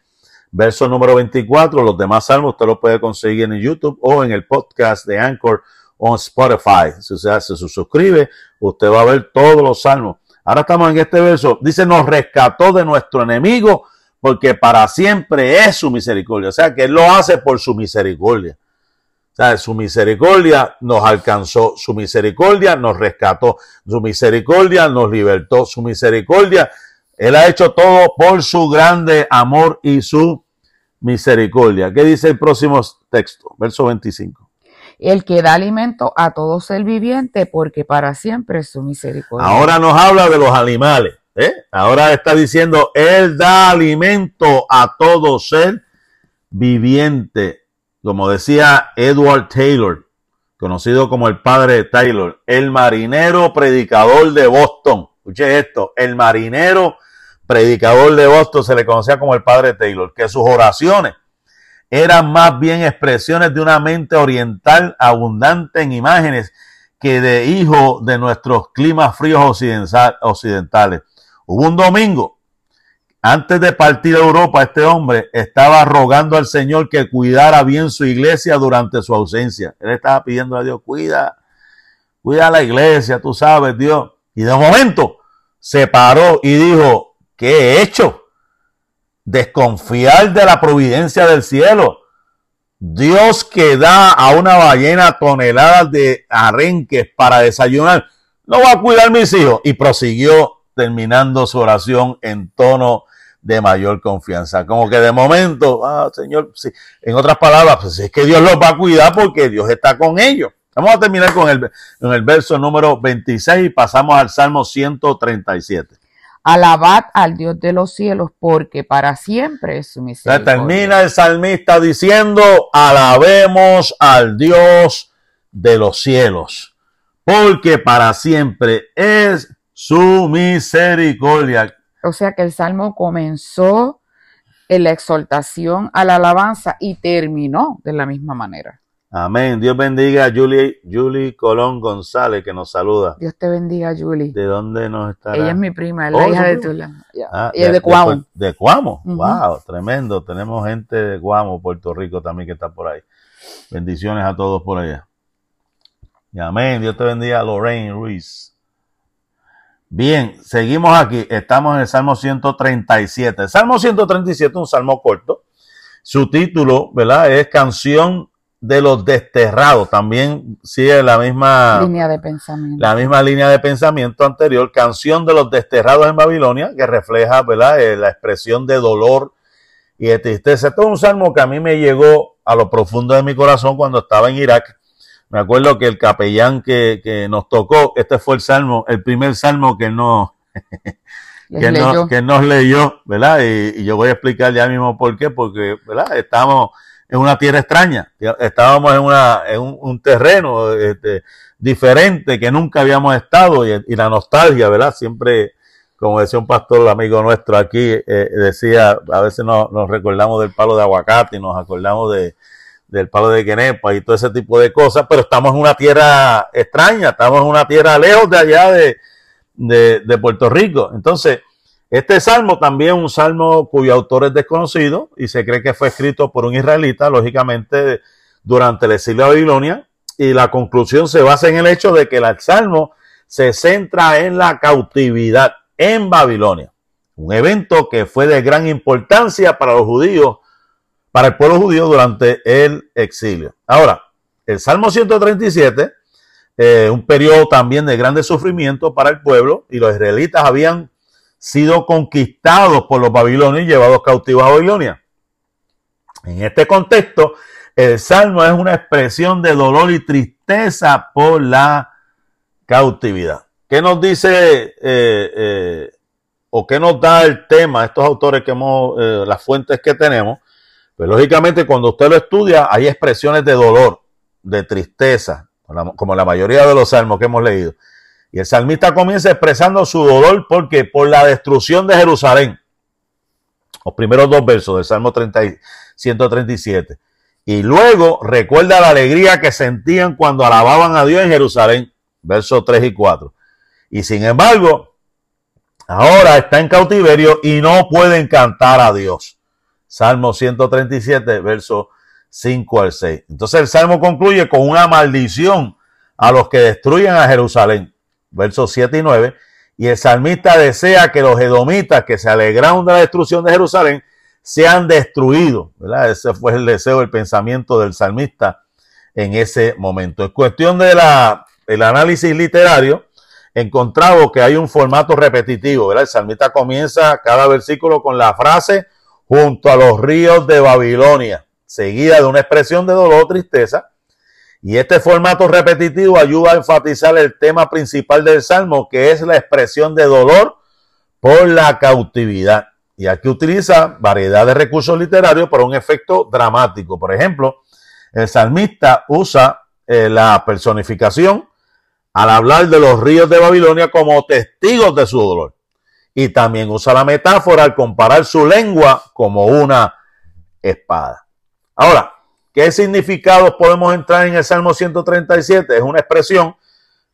Verso número 24. Los demás salmos usted los puede conseguir en YouTube o en el podcast de Anchor on Spotify. Si usted se suscribe, usted va a ver todos los salmos. Ahora estamos en este verso. Dice, nos rescató de nuestro enemigo porque para siempre es su misericordia. O sea, que Él lo hace por su misericordia. Su misericordia nos alcanzó, su misericordia nos rescató, su misericordia nos libertó, su misericordia. Él ha hecho todo por su grande amor y su misericordia. ¿Qué dice el próximo texto? Verso 25 el que da alimento a todo ser viviente, porque para siempre es su misericordia. Ahora nos habla de los animales. ¿eh? Ahora está diciendo, Él da alimento a todo ser viviente. Como decía Edward Taylor, conocido como el padre de Taylor, el marinero predicador de Boston. Escuche esto, el marinero predicador de Boston se le conocía como el padre Taylor, que sus oraciones eran más bien expresiones de una mente oriental abundante en imágenes que de hijo de nuestros climas fríos occidentales. Hubo un domingo, antes de partir a Europa, este hombre estaba rogando al Señor que cuidara bien su iglesia durante su ausencia. Él estaba pidiendo a Dios, cuida, cuida la iglesia, tú sabes, Dios. Y de momento se paró y dijo, ¿qué he hecho? desconfiar de la providencia del cielo. Dios que da a una ballena toneladas de arenques para desayunar, no va a cuidar mis hijos. Y prosiguió terminando su oración en tono de mayor confianza. Como que de momento, ah, Señor, sí. en otras palabras, pues es que Dios los va a cuidar porque Dios está con ellos. Vamos a terminar con el, en el verso número 26 y pasamos al Salmo 137. Alabad al Dios de los cielos, porque para siempre es su misericordia. termina el salmista diciendo, alabemos al Dios de los cielos, porque para siempre es su misericordia. O sea que el salmo comenzó en la exaltación a la alabanza y terminó de la misma manera. Amén. Dios bendiga a Julie, Julie Colón González que nos saluda. Dios te bendiga, Julie. ¿De dónde nos está? Ella es mi prima, es la oh, hija de Tula. Ah, Ella es de Cuamo. De, Cuamo. Wow, tremendo. Tenemos gente de Cuamo, Puerto Rico también que está por ahí. Bendiciones a todos por allá. Y amén. Dios te bendiga, Lorraine Ruiz. Bien, seguimos aquí. Estamos en el Salmo 137. El Salmo 137 es un salmo corto. Su título, ¿verdad? Es Canción de los desterrados. También sigue la misma línea de pensamiento. La misma línea de pensamiento anterior, canción de los desterrados en Babilonia, que refleja ¿verdad? Eh, la expresión de dolor y de tristeza. Este es un salmo que a mí me llegó a lo profundo de mi corazón cuando estaba en Irak. Me acuerdo que el capellán que, que nos tocó, este fue el salmo, el primer salmo que no, que, no, que nos leyó, ¿verdad? Y, y, yo voy a explicar ya mismo por qué, porque, ¿verdad? Estamos en una tierra extraña. Estábamos en, una, en un, terreno este, diferente que nunca habíamos estado y, la nostalgia, ¿verdad? Siempre, como decía un pastor amigo nuestro aquí, eh, decía, a veces nos, recordamos del palo de aguacate y nos acordamos de, del palo de quenepa y todo ese tipo de cosas, pero estamos en una tierra extraña, estamos en una tierra lejos de allá de, de, de Puerto Rico. Entonces, este salmo también un salmo cuyo autor es desconocido y se cree que fue escrito por un israelita, lógicamente, durante el exilio de Babilonia. Y la conclusión se basa en el hecho de que el salmo se centra en la cautividad en Babilonia. Un evento que fue de gran importancia para los judíos, para el pueblo judío durante el exilio. Ahora, el Salmo 137, eh, un periodo también de grande sufrimiento para el pueblo, y los israelitas habían sido conquistados por los babilonios y llevados cautivos a Babilonia. En este contexto, el salmo es una expresión de dolor y tristeza por la cautividad. ¿Qué nos dice eh, eh, o qué nos da el tema, estos autores que hemos, eh, las fuentes que tenemos? Pues lógicamente cuando usted lo estudia hay expresiones de dolor, de tristeza, como la mayoría de los salmos que hemos leído. Y el salmista comienza expresando su dolor porque por la destrucción de Jerusalén. Los primeros dos versos del Salmo 30, 137. Y luego recuerda la alegría que sentían cuando alababan a Dios en Jerusalén. Versos 3 y 4. Y sin embargo, ahora está en cautiverio y no pueden cantar a Dios. Salmo 137, versos 5 al 6. Entonces el Salmo concluye con una maldición a los que destruyen a Jerusalén versos 7 y 9, y el salmista desea que los edomitas que se alegraron de la destrucción de Jerusalén sean destruidos. Ese fue el deseo, el pensamiento del salmista en ese momento. En cuestión de la, el análisis literario, encontramos que hay un formato repetitivo. El salmista comienza cada versículo con la frase junto a los ríos de Babilonia, seguida de una expresión de dolor o tristeza, y este formato repetitivo ayuda a enfatizar el tema principal del Salmo, que es la expresión de dolor por la cautividad. Y aquí utiliza variedad de recursos literarios para un efecto dramático. Por ejemplo, el salmista usa eh, la personificación al hablar de los ríos de Babilonia como testigos de su dolor. Y también usa la metáfora al comparar su lengua como una espada. Ahora, ¿Qué significados podemos entrar en el Salmo 137? Es una expresión,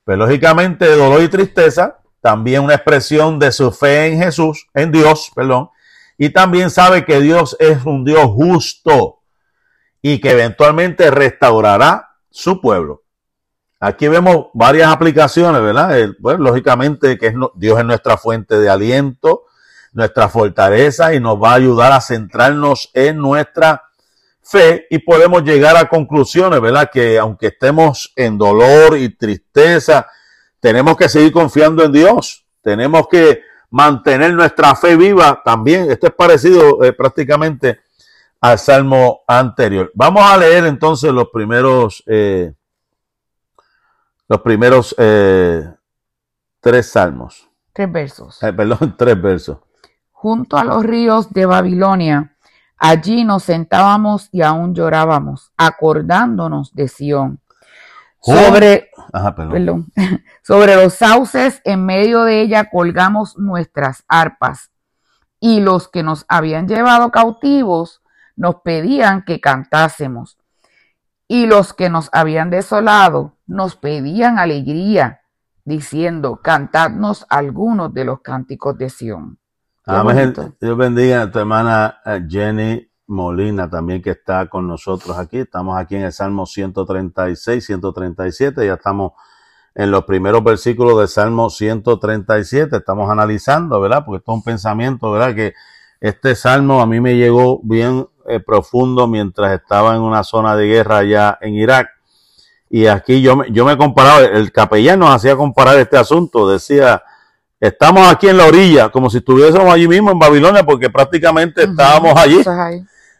pues lógicamente, de dolor y tristeza, también una expresión de su fe en Jesús, en Dios, perdón, y también sabe que Dios es un Dios justo y que eventualmente restaurará su pueblo. Aquí vemos varias aplicaciones, ¿verdad? Pues lógicamente que Dios es nuestra fuente de aliento, nuestra fortaleza y nos va a ayudar a centrarnos en nuestra fe y podemos llegar a conclusiones, ¿verdad? Que aunque estemos en dolor y tristeza, tenemos que seguir confiando en Dios. Tenemos que mantener nuestra fe viva también. Esto es parecido eh, prácticamente al salmo anterior. Vamos a leer entonces los primeros, eh, los primeros eh, tres salmos. Tres versos. perdón, tres versos. Junto a los ríos de Babilonia Allí nos sentábamos y aún llorábamos, acordándonos de Sión. Sobre, sobre los sauces en medio de ella colgamos nuestras arpas. Y los que nos habían llevado cautivos nos pedían que cantásemos. Y los que nos habían desolado nos pedían alegría, diciendo, cantadnos algunos de los cánticos de Sión. Amén. Dios bendiga a tu hermana eh, Jenny Molina también que está con nosotros aquí. Estamos aquí en el Salmo 136, 137. Ya estamos en los primeros versículos del Salmo 137. Estamos analizando, ¿verdad? Porque esto es un pensamiento, ¿verdad? Que este salmo a mí me llegó bien eh, profundo mientras estaba en una zona de guerra allá en Irak. Y aquí yo, yo me comparaba, el capellán nos hacía comparar este asunto. Decía, Estamos aquí en la orilla, como si estuviésemos allí mismo en Babilonia, porque prácticamente estábamos allí.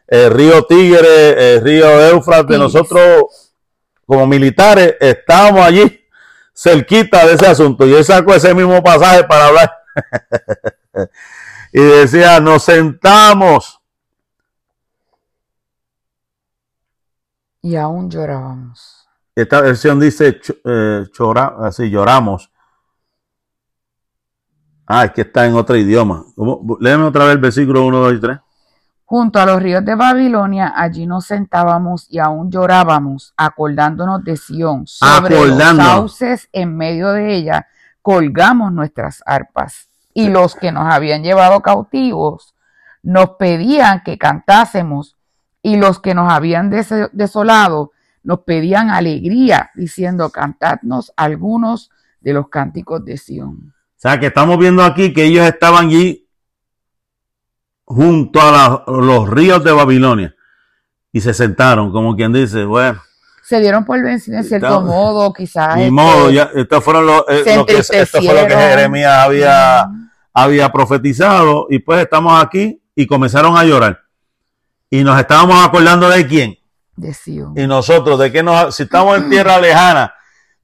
El río Tigre, el río Éufrates, nosotros como militares estábamos allí cerquita de ese asunto. Y él sacó ese mismo pasaje para hablar. y decía, nos sentamos. Y aún llorábamos. Esta versión dice, eh, así lloramos Ah, es que está en otro idioma. Léeme otra vez el versículo 1, 2 y 3. Junto a los ríos de Babilonia, allí nos sentábamos y aún llorábamos, acordándonos de Sión. Sobre los sauces en medio de ella, colgamos nuestras arpas. Y los que nos habían llevado cautivos nos pedían que cantásemos. Y los que nos habían desolado nos pedían alegría, diciendo, cantadnos algunos de los cánticos de Sión. O sea, que estamos viendo aquí que ellos estaban allí junto a los ríos de Babilonia y se sentaron, como quien dice, bueno. Se dieron por vencido en cierto modo, quizás. Ni modo, este, ya, estos fueron los, eh, lo que, esto fue lo que Jeremías había, había profetizado y pues estamos aquí y comenzaron a llorar. Y nos estábamos acordando de quién. De Sion. Y nosotros, de qué nos, si estamos en tierra lejana,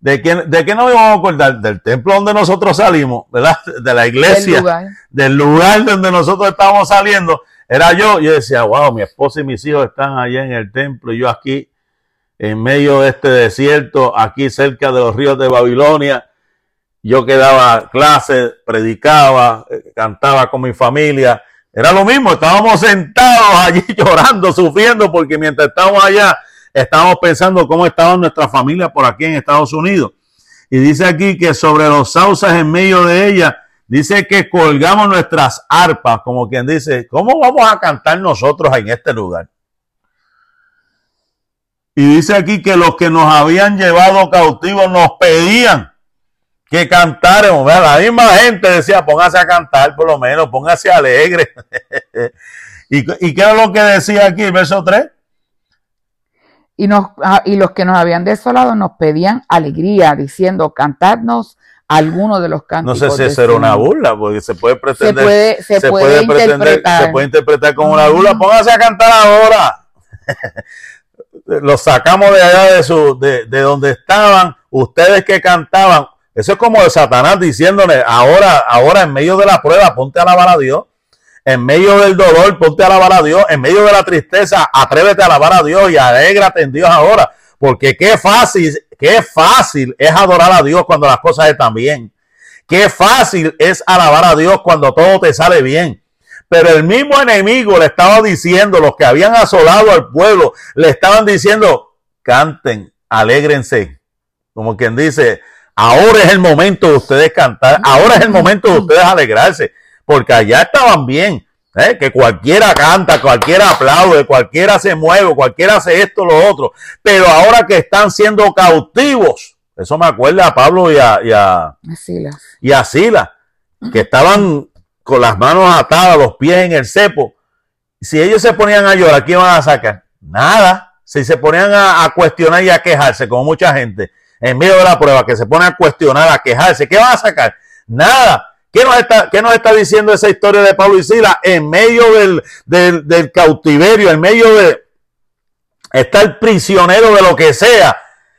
¿de qué, de qué nos íbamos a acordar? Del templo donde nosotros salimos, ¿verdad? De la iglesia, Del lugar. del lugar donde nosotros estábamos saliendo. Era yo, yo decía, wow, mi esposa y mis hijos están allá en el templo y yo aquí en medio de este desierto, aquí cerca de los ríos de Babilonia. Yo que daba clases, predicaba, eh, cantaba con mi familia. Era lo mismo, estábamos sentados allí llorando, sufriendo, porque mientras estábamos allá, estábamos pensando cómo estaba nuestra familia por aquí en Estados Unidos. Y dice aquí que sobre los sauces en medio de ella, dice que colgamos nuestras arpas, como quien dice, ¿cómo vamos a cantar nosotros en este lugar? Y dice aquí que los que nos habían llevado cautivos nos pedían que cantáramos. La misma gente decía, póngase a cantar por lo menos, póngase alegre. ¿Y, ¿Y qué es lo que decía aquí verso 3? Y, nos, ah, y los que nos habían desolado nos pedían alegría, diciendo, cantadnos alguno de los No cánticos. sé si era una Señor". burla, porque se puede Se pretender. puede, se puede, interpretar. se puede interpretar como una burla. Póngase a cantar ahora. Los sacamos de allá de su, de, de donde estaban, ustedes que cantaban. Eso es como Satanás diciéndole, ahora, ahora en medio de la prueba, ponte a alabar a Dios. En medio del dolor, ponte a alabar a Dios. En medio de la tristeza, atrévete a alabar a Dios y alégrate en Dios ahora. Porque qué fácil, qué fácil es adorar a Dios cuando las cosas están bien. Qué fácil es alabar a Dios cuando todo te sale bien. Pero el mismo enemigo le estaba diciendo, los que habían asolado al pueblo, le estaban diciendo, canten, alégrense. Como quien dice, ahora es el momento de ustedes cantar, ahora es el momento de ustedes alegrarse, porque allá estaban bien. ¿eh? Que cualquiera canta, cualquiera aplaude, cualquiera se mueve, cualquiera hace esto, lo otro. Pero ahora que están siendo cautivos, eso me acuerda a Pablo y a, y a, y a Sila, que estaban con las manos atadas, los pies en el cepo. Si ellos se ponían a llorar, ¿qué iban a sacar? Nada. Si se ponían a, a cuestionar y a quejarse, como mucha gente, en medio de la prueba, que se pone a cuestionar, a quejarse, ¿qué van a sacar? Nada. ¿Qué nos está, qué nos está diciendo esa historia de Pablo y Sila? En medio del, del, del cautiverio, en medio de estar prisionero de lo que sea,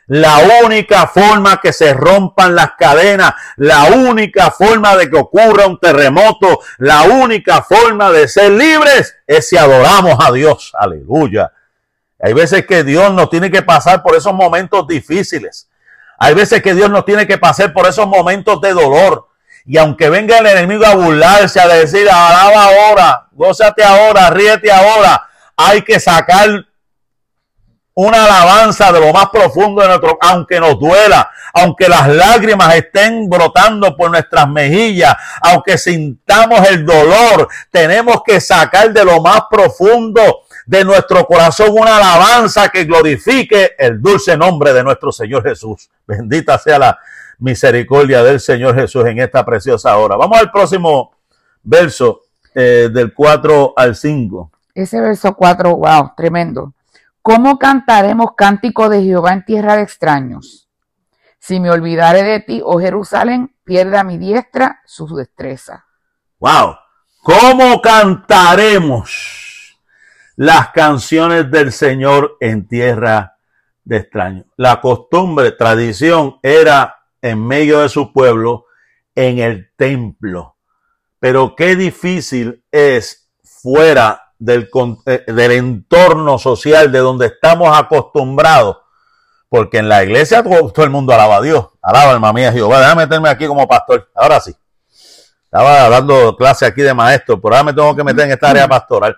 la única forma que se rompan las cadenas, la única forma de que ocurra un terremoto, la única forma de ser libres es si adoramos a Dios. Aleluya. Hay veces que Dios nos tiene que pasar por esos momentos difíciles. Hay veces que Dios nos tiene que pasar por esos momentos de dolor. Y aunque venga el enemigo a burlarse, a decir, alaba ahora, gózate ahora, ríete ahora, hay que sacar una alabanza de lo más profundo de nuestro, aunque nos duela, aunque las lágrimas estén brotando por nuestras mejillas, aunque sintamos el dolor, tenemos que sacar de lo más profundo de nuestro corazón una alabanza que glorifique el dulce nombre de nuestro Señor Jesús. Bendita sea la misericordia del Señor Jesús en esta preciosa hora. Vamos al próximo verso eh, del 4 al 5. Ese verso 4, wow, tremendo. ¿Cómo cantaremos cántico de Jehová en tierra de extraños? Si me olvidare de ti, oh Jerusalén, pierda mi diestra su destreza. Wow. ¿Cómo cantaremos las canciones del Señor en tierra de extraños? La costumbre, tradición era en medio de su pueblo, en el templo. Pero qué difícil es fuera del, eh, entorno social de donde estamos acostumbrados. Porque en la iglesia todo, todo el mundo alaba a Dios. Alaba alma mía Jehová. Déjame meterme aquí como pastor. Ahora sí. Estaba dando clase aquí de maestro, pero ahora me tengo que meter en esta área pastoral.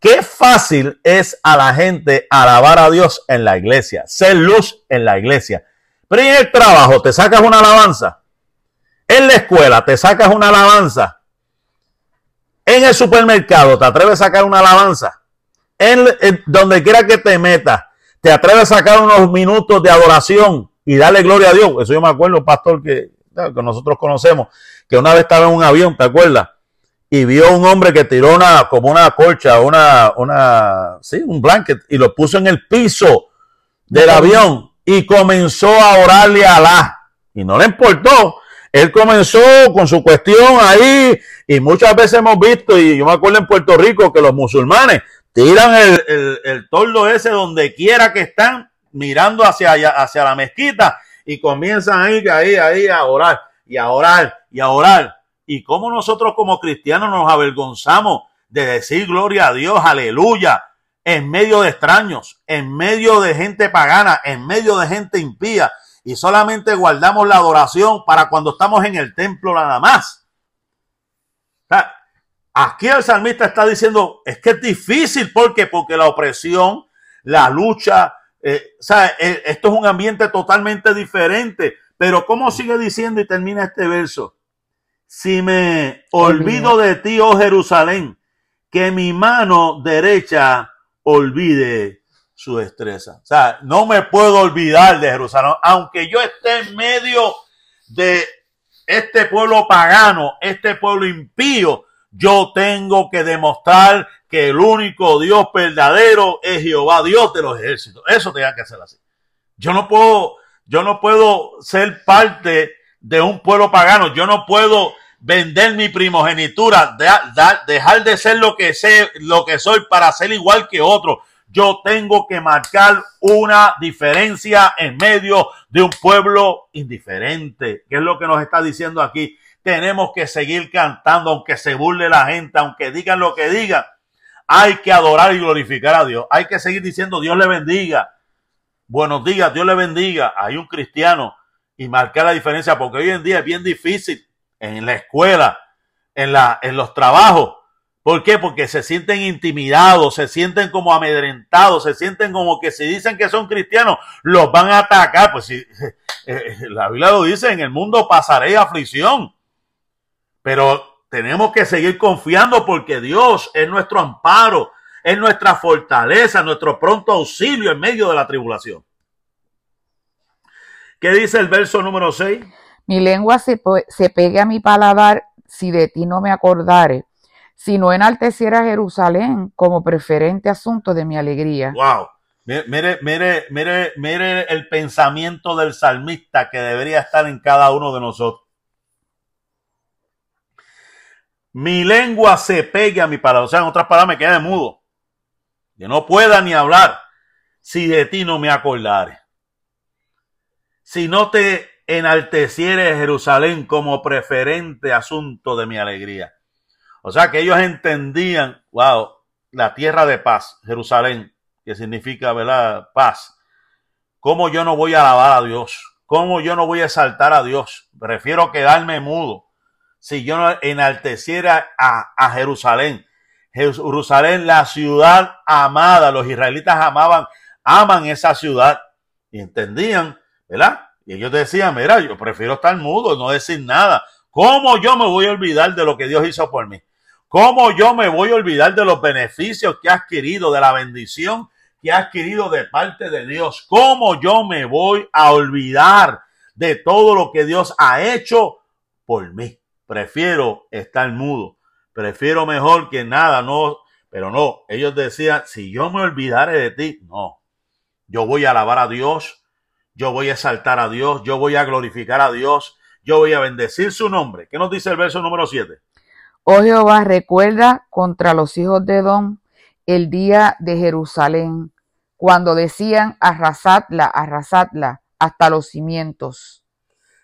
Qué fácil es a la gente alabar a Dios en la iglesia, ser luz en la iglesia. Pero en el trabajo te sacas una alabanza. En la escuela te sacas una alabanza. En el supermercado te atreves a sacar una alabanza. En, donde quiera que te metas, te atreves a sacar unos minutos de adoración y darle gloria a Dios. Eso yo me acuerdo, pastor, que, que nosotros conocemos, que una vez estaba en un avión, ¿te acuerdas? Y vio un hombre que tiró una, como una colcha, una, una, sí, un blanket, y lo puso en el piso del avión y comenzó a orarle a Alá. Y no le importó. él comenzó con su cuestión ahí y muchas veces hemos visto, y yo me acuerdo en Puerto Rico, que los musulmanes tiran el, el, el tordo ese donde quiera que están, mirando hacia, allá, hacia la mezquita y comienzan ahí, ahí, ahí a orar y a orar y a orar. Y cómo nosotros como cristianos nos avergonzamos de decir gloria a Dios, aleluya, en medio de extraños, en medio de gente pagana, en medio de gente impía, y solamente guardamos la adoración para cuando estamos en el templo nada más. aquí el salmista está diciendo, es que es difícil, ¿por qué? Porque la opresión, la lucha, eh, eh, esto es un ambiente totalmente diferente. Pero ¿cómo sigue diciendo y termina este verso? Si me olvido de ti, oh Jerusalén, que mi mano derecha olvide su destreza. O sea, no me puedo olvidar de Jerusalén, aunque yo esté en medio de este pueblo pagano, este pueblo impío, yo tengo que demostrar que el único Dios verdadero es Jehová, Dios de los ejércitos. Eso tenía que hacer así. Yo no puedo, yo no puedo ser parte de un pueblo pagano. Yo no puedo vender mi primogenitura, dejar de ser lo que sé, lo que soy para ser igual que otro. Yo tengo que marcar una diferencia en medio de un pueblo indiferente, que es lo que nos está diciendo aquí. Tenemos que seguir cantando, aunque se burle la gente, aunque digan lo que digan. Hay que adorar y glorificar a Dios. Hay que seguir diciendo Dios le bendiga. Buenos días, Dios le bendiga. Hay un cristiano y marcar la diferencia porque hoy en día es bien difícil en la escuela, en, la, en los trabajos. ¿Por qué? Porque se sienten intimidados, se sienten como amedrentados, se sienten como que si dicen que son cristianos, los van a atacar. Pues si eh, eh, la Biblia lo dice, en el mundo pasaré aflicción. Pero tenemos que seguir confiando porque Dios es nuestro amparo, es nuestra fortaleza, nuestro pronto auxilio en medio de la tribulación. ¿Qué dice el verso número 6? Mi lengua se, se pegue a mi paladar si de ti no me acordare, si no enalteciera Jerusalén como preferente asunto de mi alegría. Wow. Mire, mire, mire, mire el pensamiento del salmista que debería estar en cada uno de nosotros mi lengua se pegue a mi palabra. O sea, en otras palabras, me quede mudo. Que no pueda ni hablar si de ti no me acordare. Si no te enalteciere Jerusalén como preferente asunto de mi alegría. O sea, que ellos entendían, wow, la tierra de paz, Jerusalén, que significa, ¿verdad? Paz. ¿Cómo yo no voy a alabar a Dios? ¿Cómo yo no voy a exaltar a Dios? Prefiero quedarme mudo si yo no enalteciera a, Jerusalén. Jerusalén, la ciudad amada, los israelitas amaban, aman esa ciudad y entendían, ¿verdad? Y ellos decían, mira, yo prefiero estar mudo, no decir nada. ¿Cómo yo me voy a olvidar de lo que Dios hizo por mí? ¿Cómo yo me voy a olvidar de los beneficios que ha adquirido, de la bendición que ha adquirido de parte de Dios? ¿Cómo yo me voy a olvidar de todo lo que Dios ha hecho por mí? prefiero estar mudo, prefiero mejor que nada, no, pero no, ellos decían, si yo me olvidare de ti, no, yo voy a alabar a Dios, yo voy a exaltar a Dios, yo voy a glorificar a Dios, yo voy a bendecir su nombre. ¿Qué nos dice el verso número 7? Oh Jehová, recuerda contra los hijos de Edom el día de Jerusalén, cuando decían arrasadla, arrasadla hasta los cimientos.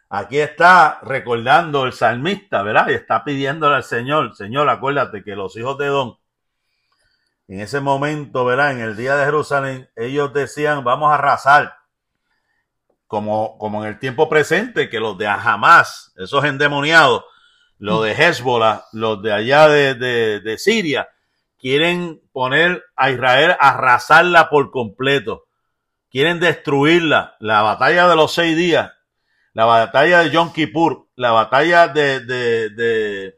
Aquí está recordando el salmista, ¿verdad? Y está pidiéndole al Señor, Señor, acuérdate que los hijos de Don, en ese momento, ¿verdad? En el día de Jerusalén, ellos decían, vamos a arrasar, como, como en el tiempo presente, que los de Hamas, esos endemoniados, los de Hezbollah, los de allá de, de, de Siria, quieren poner a Israel arrasarla por completo. Quieren destruirla. La batalla de los seis días la batalla de Yom Kippur, la batalla de, de, de,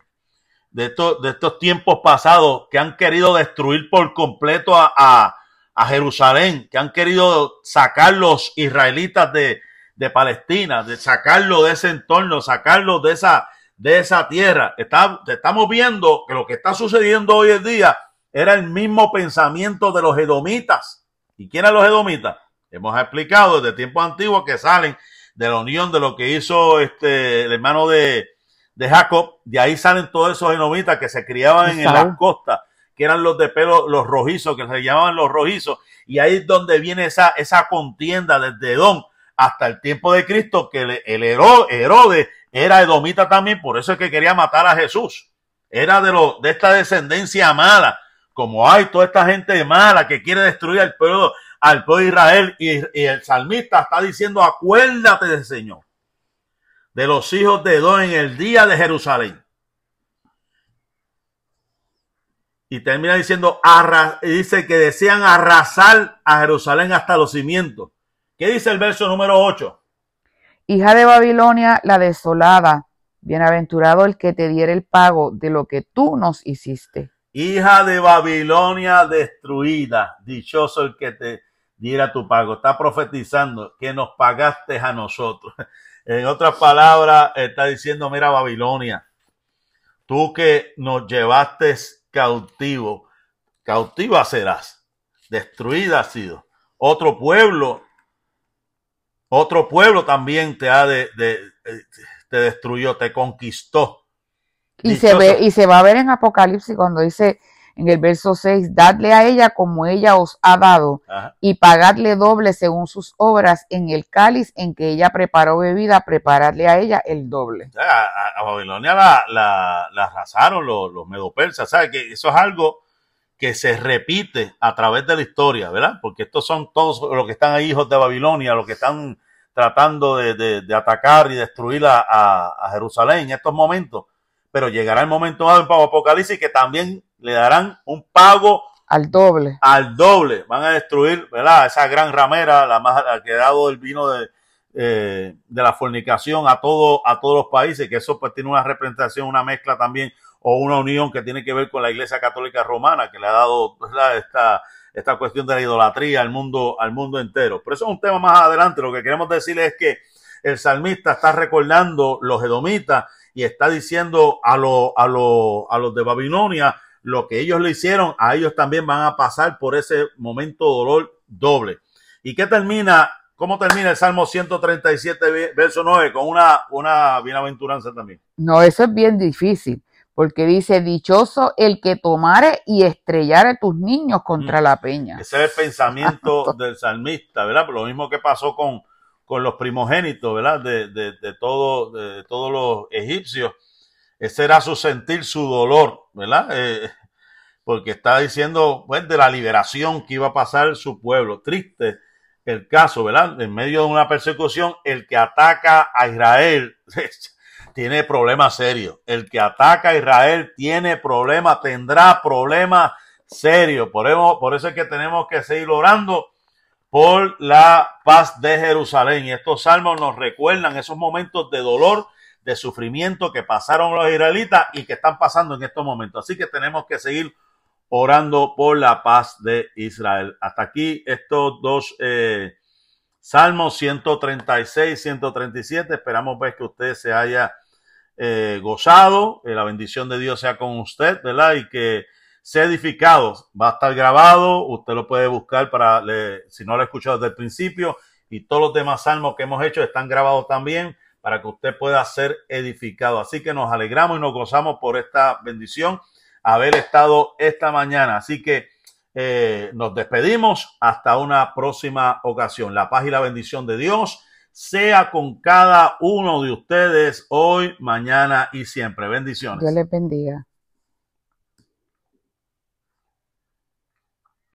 de, estos, de estos tiempos pasados que han querido destruir por completo a, a, a Jerusalén, que han querido sacar los israelitas de, de Palestina, de sacarlo de ese entorno, sacarlo de esa, de esa tierra. Está, estamos viendo que lo que está sucediendo hoy en día era el mismo pensamiento de los edomitas. ¿Y quién eran los edomitas? Hemos explicado desde tiempos antiguos que salen de la unión de lo que hizo este, el hermano de, de Jacob. De ahí salen todos esos edomitas que se criaban en, en las costas, que eran los de pelo, los rojizos, que se llamaban los rojizos. Y ahí es donde viene esa, esa contienda desde Edom hasta el tiempo de Cristo, que el, el Herodes era edomita también, por eso es que quería matar a Jesús. Era de, lo, de esta descendencia mala, como hay toda esta gente mala que quiere destruir al pueblo, al pueblo de Israel. Y, el salmista está diciendo, acuérdate del Señor, de los hijos de Edom en el día de Jerusalén. Y termina diciendo, dice que desean arrasar a Jerusalén hasta los cimientos. ¿Qué dice el verso número 8? Hija de Babilonia, la desolada, bienaventurado el que te diera el pago de lo que tú nos hiciste. Hija de Babilonia destruida, dichoso el que te diera tu pago. Está profetizando que nos pagaste a nosotros. En otras palabras, está diciendo, mira Babilonia, tú que nos llevaste cautivo, cautiva serás, destruida has sido. Otro pueblo otro pueblo también te ha de, de, te destruyó, te conquistó. Y se ve, y se va a ver en Apocalipsis cuando dice en el verso 6, dadle a ella como ella os ha dado, Ajá. y pagadle doble según sus obras en el cáliz en que ella preparó bebida, prepararle a ella el doble. A, a, a Babilonia la, la, la arrasaron los, los medopersas, ¿sabes? Que eso es algo que se repite a través de la historia, ¿verdad? Porque estos son todos los que están ahí, hijos de Babilonia, los que están tratando de, de, de atacar y destruir a, a, a, Jerusalén en estos momentos. Pero llegará el momento dado en Apocalipsis que también le darán un pago al doble. Al doble. Van a destruir, ¿verdad? Esa gran ramera, la más la que ha dado el vino de, eh, de la fornicación a todo, a todos los países, que eso pues tiene una representación, una mezcla también o una unión que tiene que ver con la Iglesia Católica Romana, que le ha dado ¿verdad? esta esta cuestión de la idolatría al mundo, al mundo entero. Pero eso es un tema más adelante. Lo que queremos decir es que el salmista está recordando los edomitas y está diciendo a, lo, a, lo, a los de Babilonia lo que ellos le hicieron, a ellos también van a pasar por ese momento de dolor doble. ¿Y qué termina? ¿Cómo termina el Salmo 137, verso 9? Con una, una bienaventuranza también. No, eso es bien difícil porque dice, dichoso el que tomare y estrellare tus niños contra mm. la peña. Ese es el pensamiento del salmista, ¿verdad? Lo mismo que pasó con, con los primogénitos, ¿verdad? De, de, de, todo, de todos los egipcios. Ese era su sentir, su dolor, ¿verdad? Eh, porque está diciendo, pues, de la liberación que iba a pasar su pueblo. Triste el caso, ¿verdad? En medio de una persecución, el que ataca a Israel tiene problemas serios. El que ataca a Israel tiene problemas, tendrá problemas serios. Por eso, por eso es que tenemos que seguir orando por la paz de Jerusalén. Y estos salmos nos recuerdan esos momentos de dolor, de sufrimiento que pasaron los israelitas y que están pasando en estos momentos. Así que tenemos que seguir orando por la paz de Israel. Hasta aquí estos dos eh, salmos 136, 137. Esperamos ver que usted se haya eh, gozado, eh, la bendición de Dios sea con usted, ¿verdad? Y que sea edificado. Va a estar grabado, usted lo puede buscar para, le, si no lo ha escuchado desde el principio, y todos los demás salmos que hemos hecho están grabados también para que usted pueda ser edificado. Así que nos alegramos y nos gozamos por esta bendición, haber estado esta mañana. Así que eh, nos despedimos hasta una próxima ocasión. La paz y la bendición de Dios sea con cada uno de ustedes hoy, mañana y siempre. Bendiciones. Dios les bendiga.